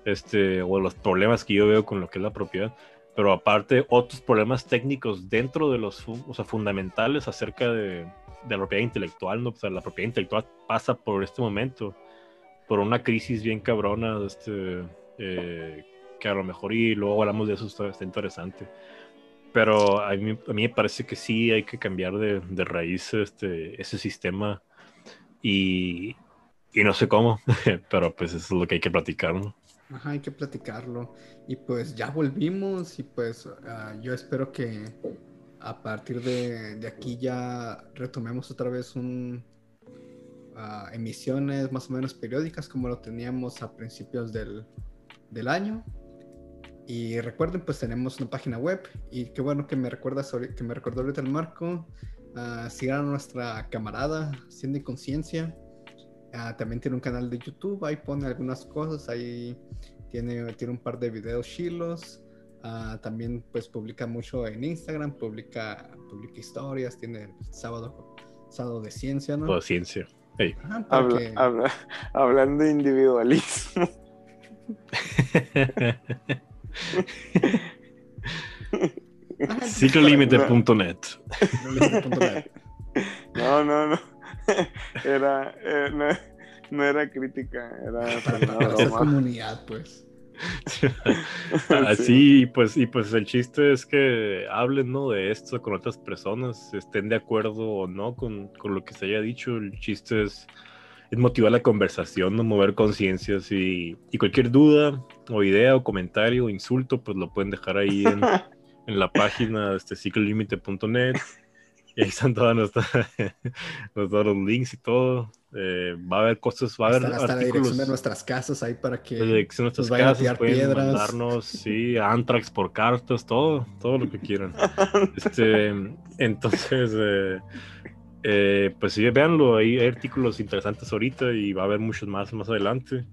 Speaker 3: este, o los problemas que yo veo con lo que es la propiedad, pero aparte, otros problemas técnicos dentro de los, o sea, fundamentales acerca de, de la propiedad intelectual, ¿no? O sea, la propiedad intelectual pasa por este momento, por una crisis bien cabrona, este, eh, que a lo mejor y luego hablamos de eso, está, está interesante. Pero a mí, a mí, me parece que sí hay que cambiar de, de raíz este, ese sistema y, y, no sé cómo, pero pues eso es lo que hay que platicar, ¿no?
Speaker 2: Ajá, hay que platicarlo. Y pues ya volvimos y pues uh, yo espero que a partir de, de, aquí ya retomemos otra vez un, uh, emisiones más o menos periódicas como lo teníamos a principios del, del, año. Y recuerden, pues tenemos una página web y qué bueno que me recuerdas que me recordó ahorita el marco. Uh, sigan a nuestra camarada Cindy Conciencia. Uh, también tiene un canal de YouTube, ahí pone algunas cosas, ahí tiene, tiene un par de videos chilos. Uh, también pues publica mucho en Instagram, publica, publica historias, tiene sábado, sábado de ciencia, ¿no?
Speaker 3: Todo ciencia. Hey.
Speaker 4: Ajá, habla, que... habla, hablando de individualismo.
Speaker 3: Ciclolímite.net.
Speaker 4: No, no, no. Era, eh, no, no, era crítica, era
Speaker 2: para hacer comunidad, pues.
Speaker 3: Así, sí. pues, y pues el chiste es que hablen ¿no? de esto con otras personas, estén de acuerdo o no con, con lo que se haya dicho. El chiste es, es motivar la conversación, ¿no? mover conciencias y, y, cualquier duda o idea o comentario o insulto, pues lo pueden dejar ahí en, en la página de este ciclolímite.net. Y ahí están todas nuestras, todos los links y todo. Eh, va a haber cosas, va a haber
Speaker 2: hasta, hasta la dirección de nuestras casas ahí para que
Speaker 3: la dirección de nuestras casas, a pueden piedras. mandarnos, sí, Antrax por cartas, todo, todo lo que quieran. este, entonces, eh, eh, pues sí, véanlo, hay artículos interesantes ahorita y va a haber muchos más más adelante.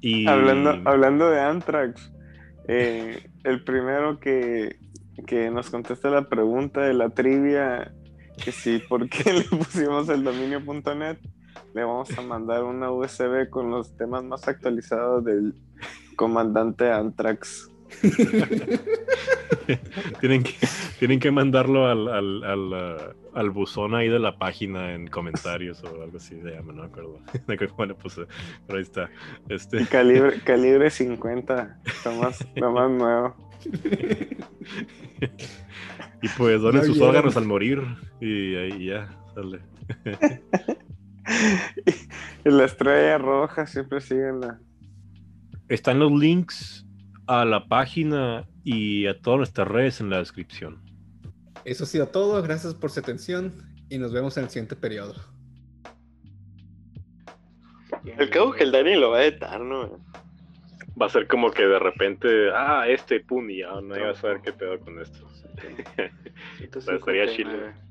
Speaker 3: Y...
Speaker 4: Hablando, hablando de Antrax, eh, el primero que, que nos contesta la pregunta de la trivia, que sí, ¿por qué le pusimos el dominio.net? Le vamos a mandar una USB con los temas más actualizados del comandante Antrax.
Speaker 3: tienen, que, Tienen que mandarlo al, al, al, uh, al, buzón ahí de la página en comentarios o algo así se llama, no me acuerdo. bueno, pues pero ahí está. Este...
Speaker 4: Calibre, calibre 50, lo más, lo más nuevo.
Speaker 3: Y pues donen sus órganos al morir y ahí ya sale.
Speaker 4: y la estrella roja siempre sigue en la...
Speaker 3: Están los links a la página y a todas nuestras redes en la descripción.
Speaker 2: Eso ha sido todo, gracias por su atención y nos vemos en el siguiente periodo.
Speaker 4: El cabo que el Dani lo va a editar, ¿no?
Speaker 3: Va a ser como que de repente, ah, este pum, y ya no iba a saber qué pedo con esto. Entonces estaría chido.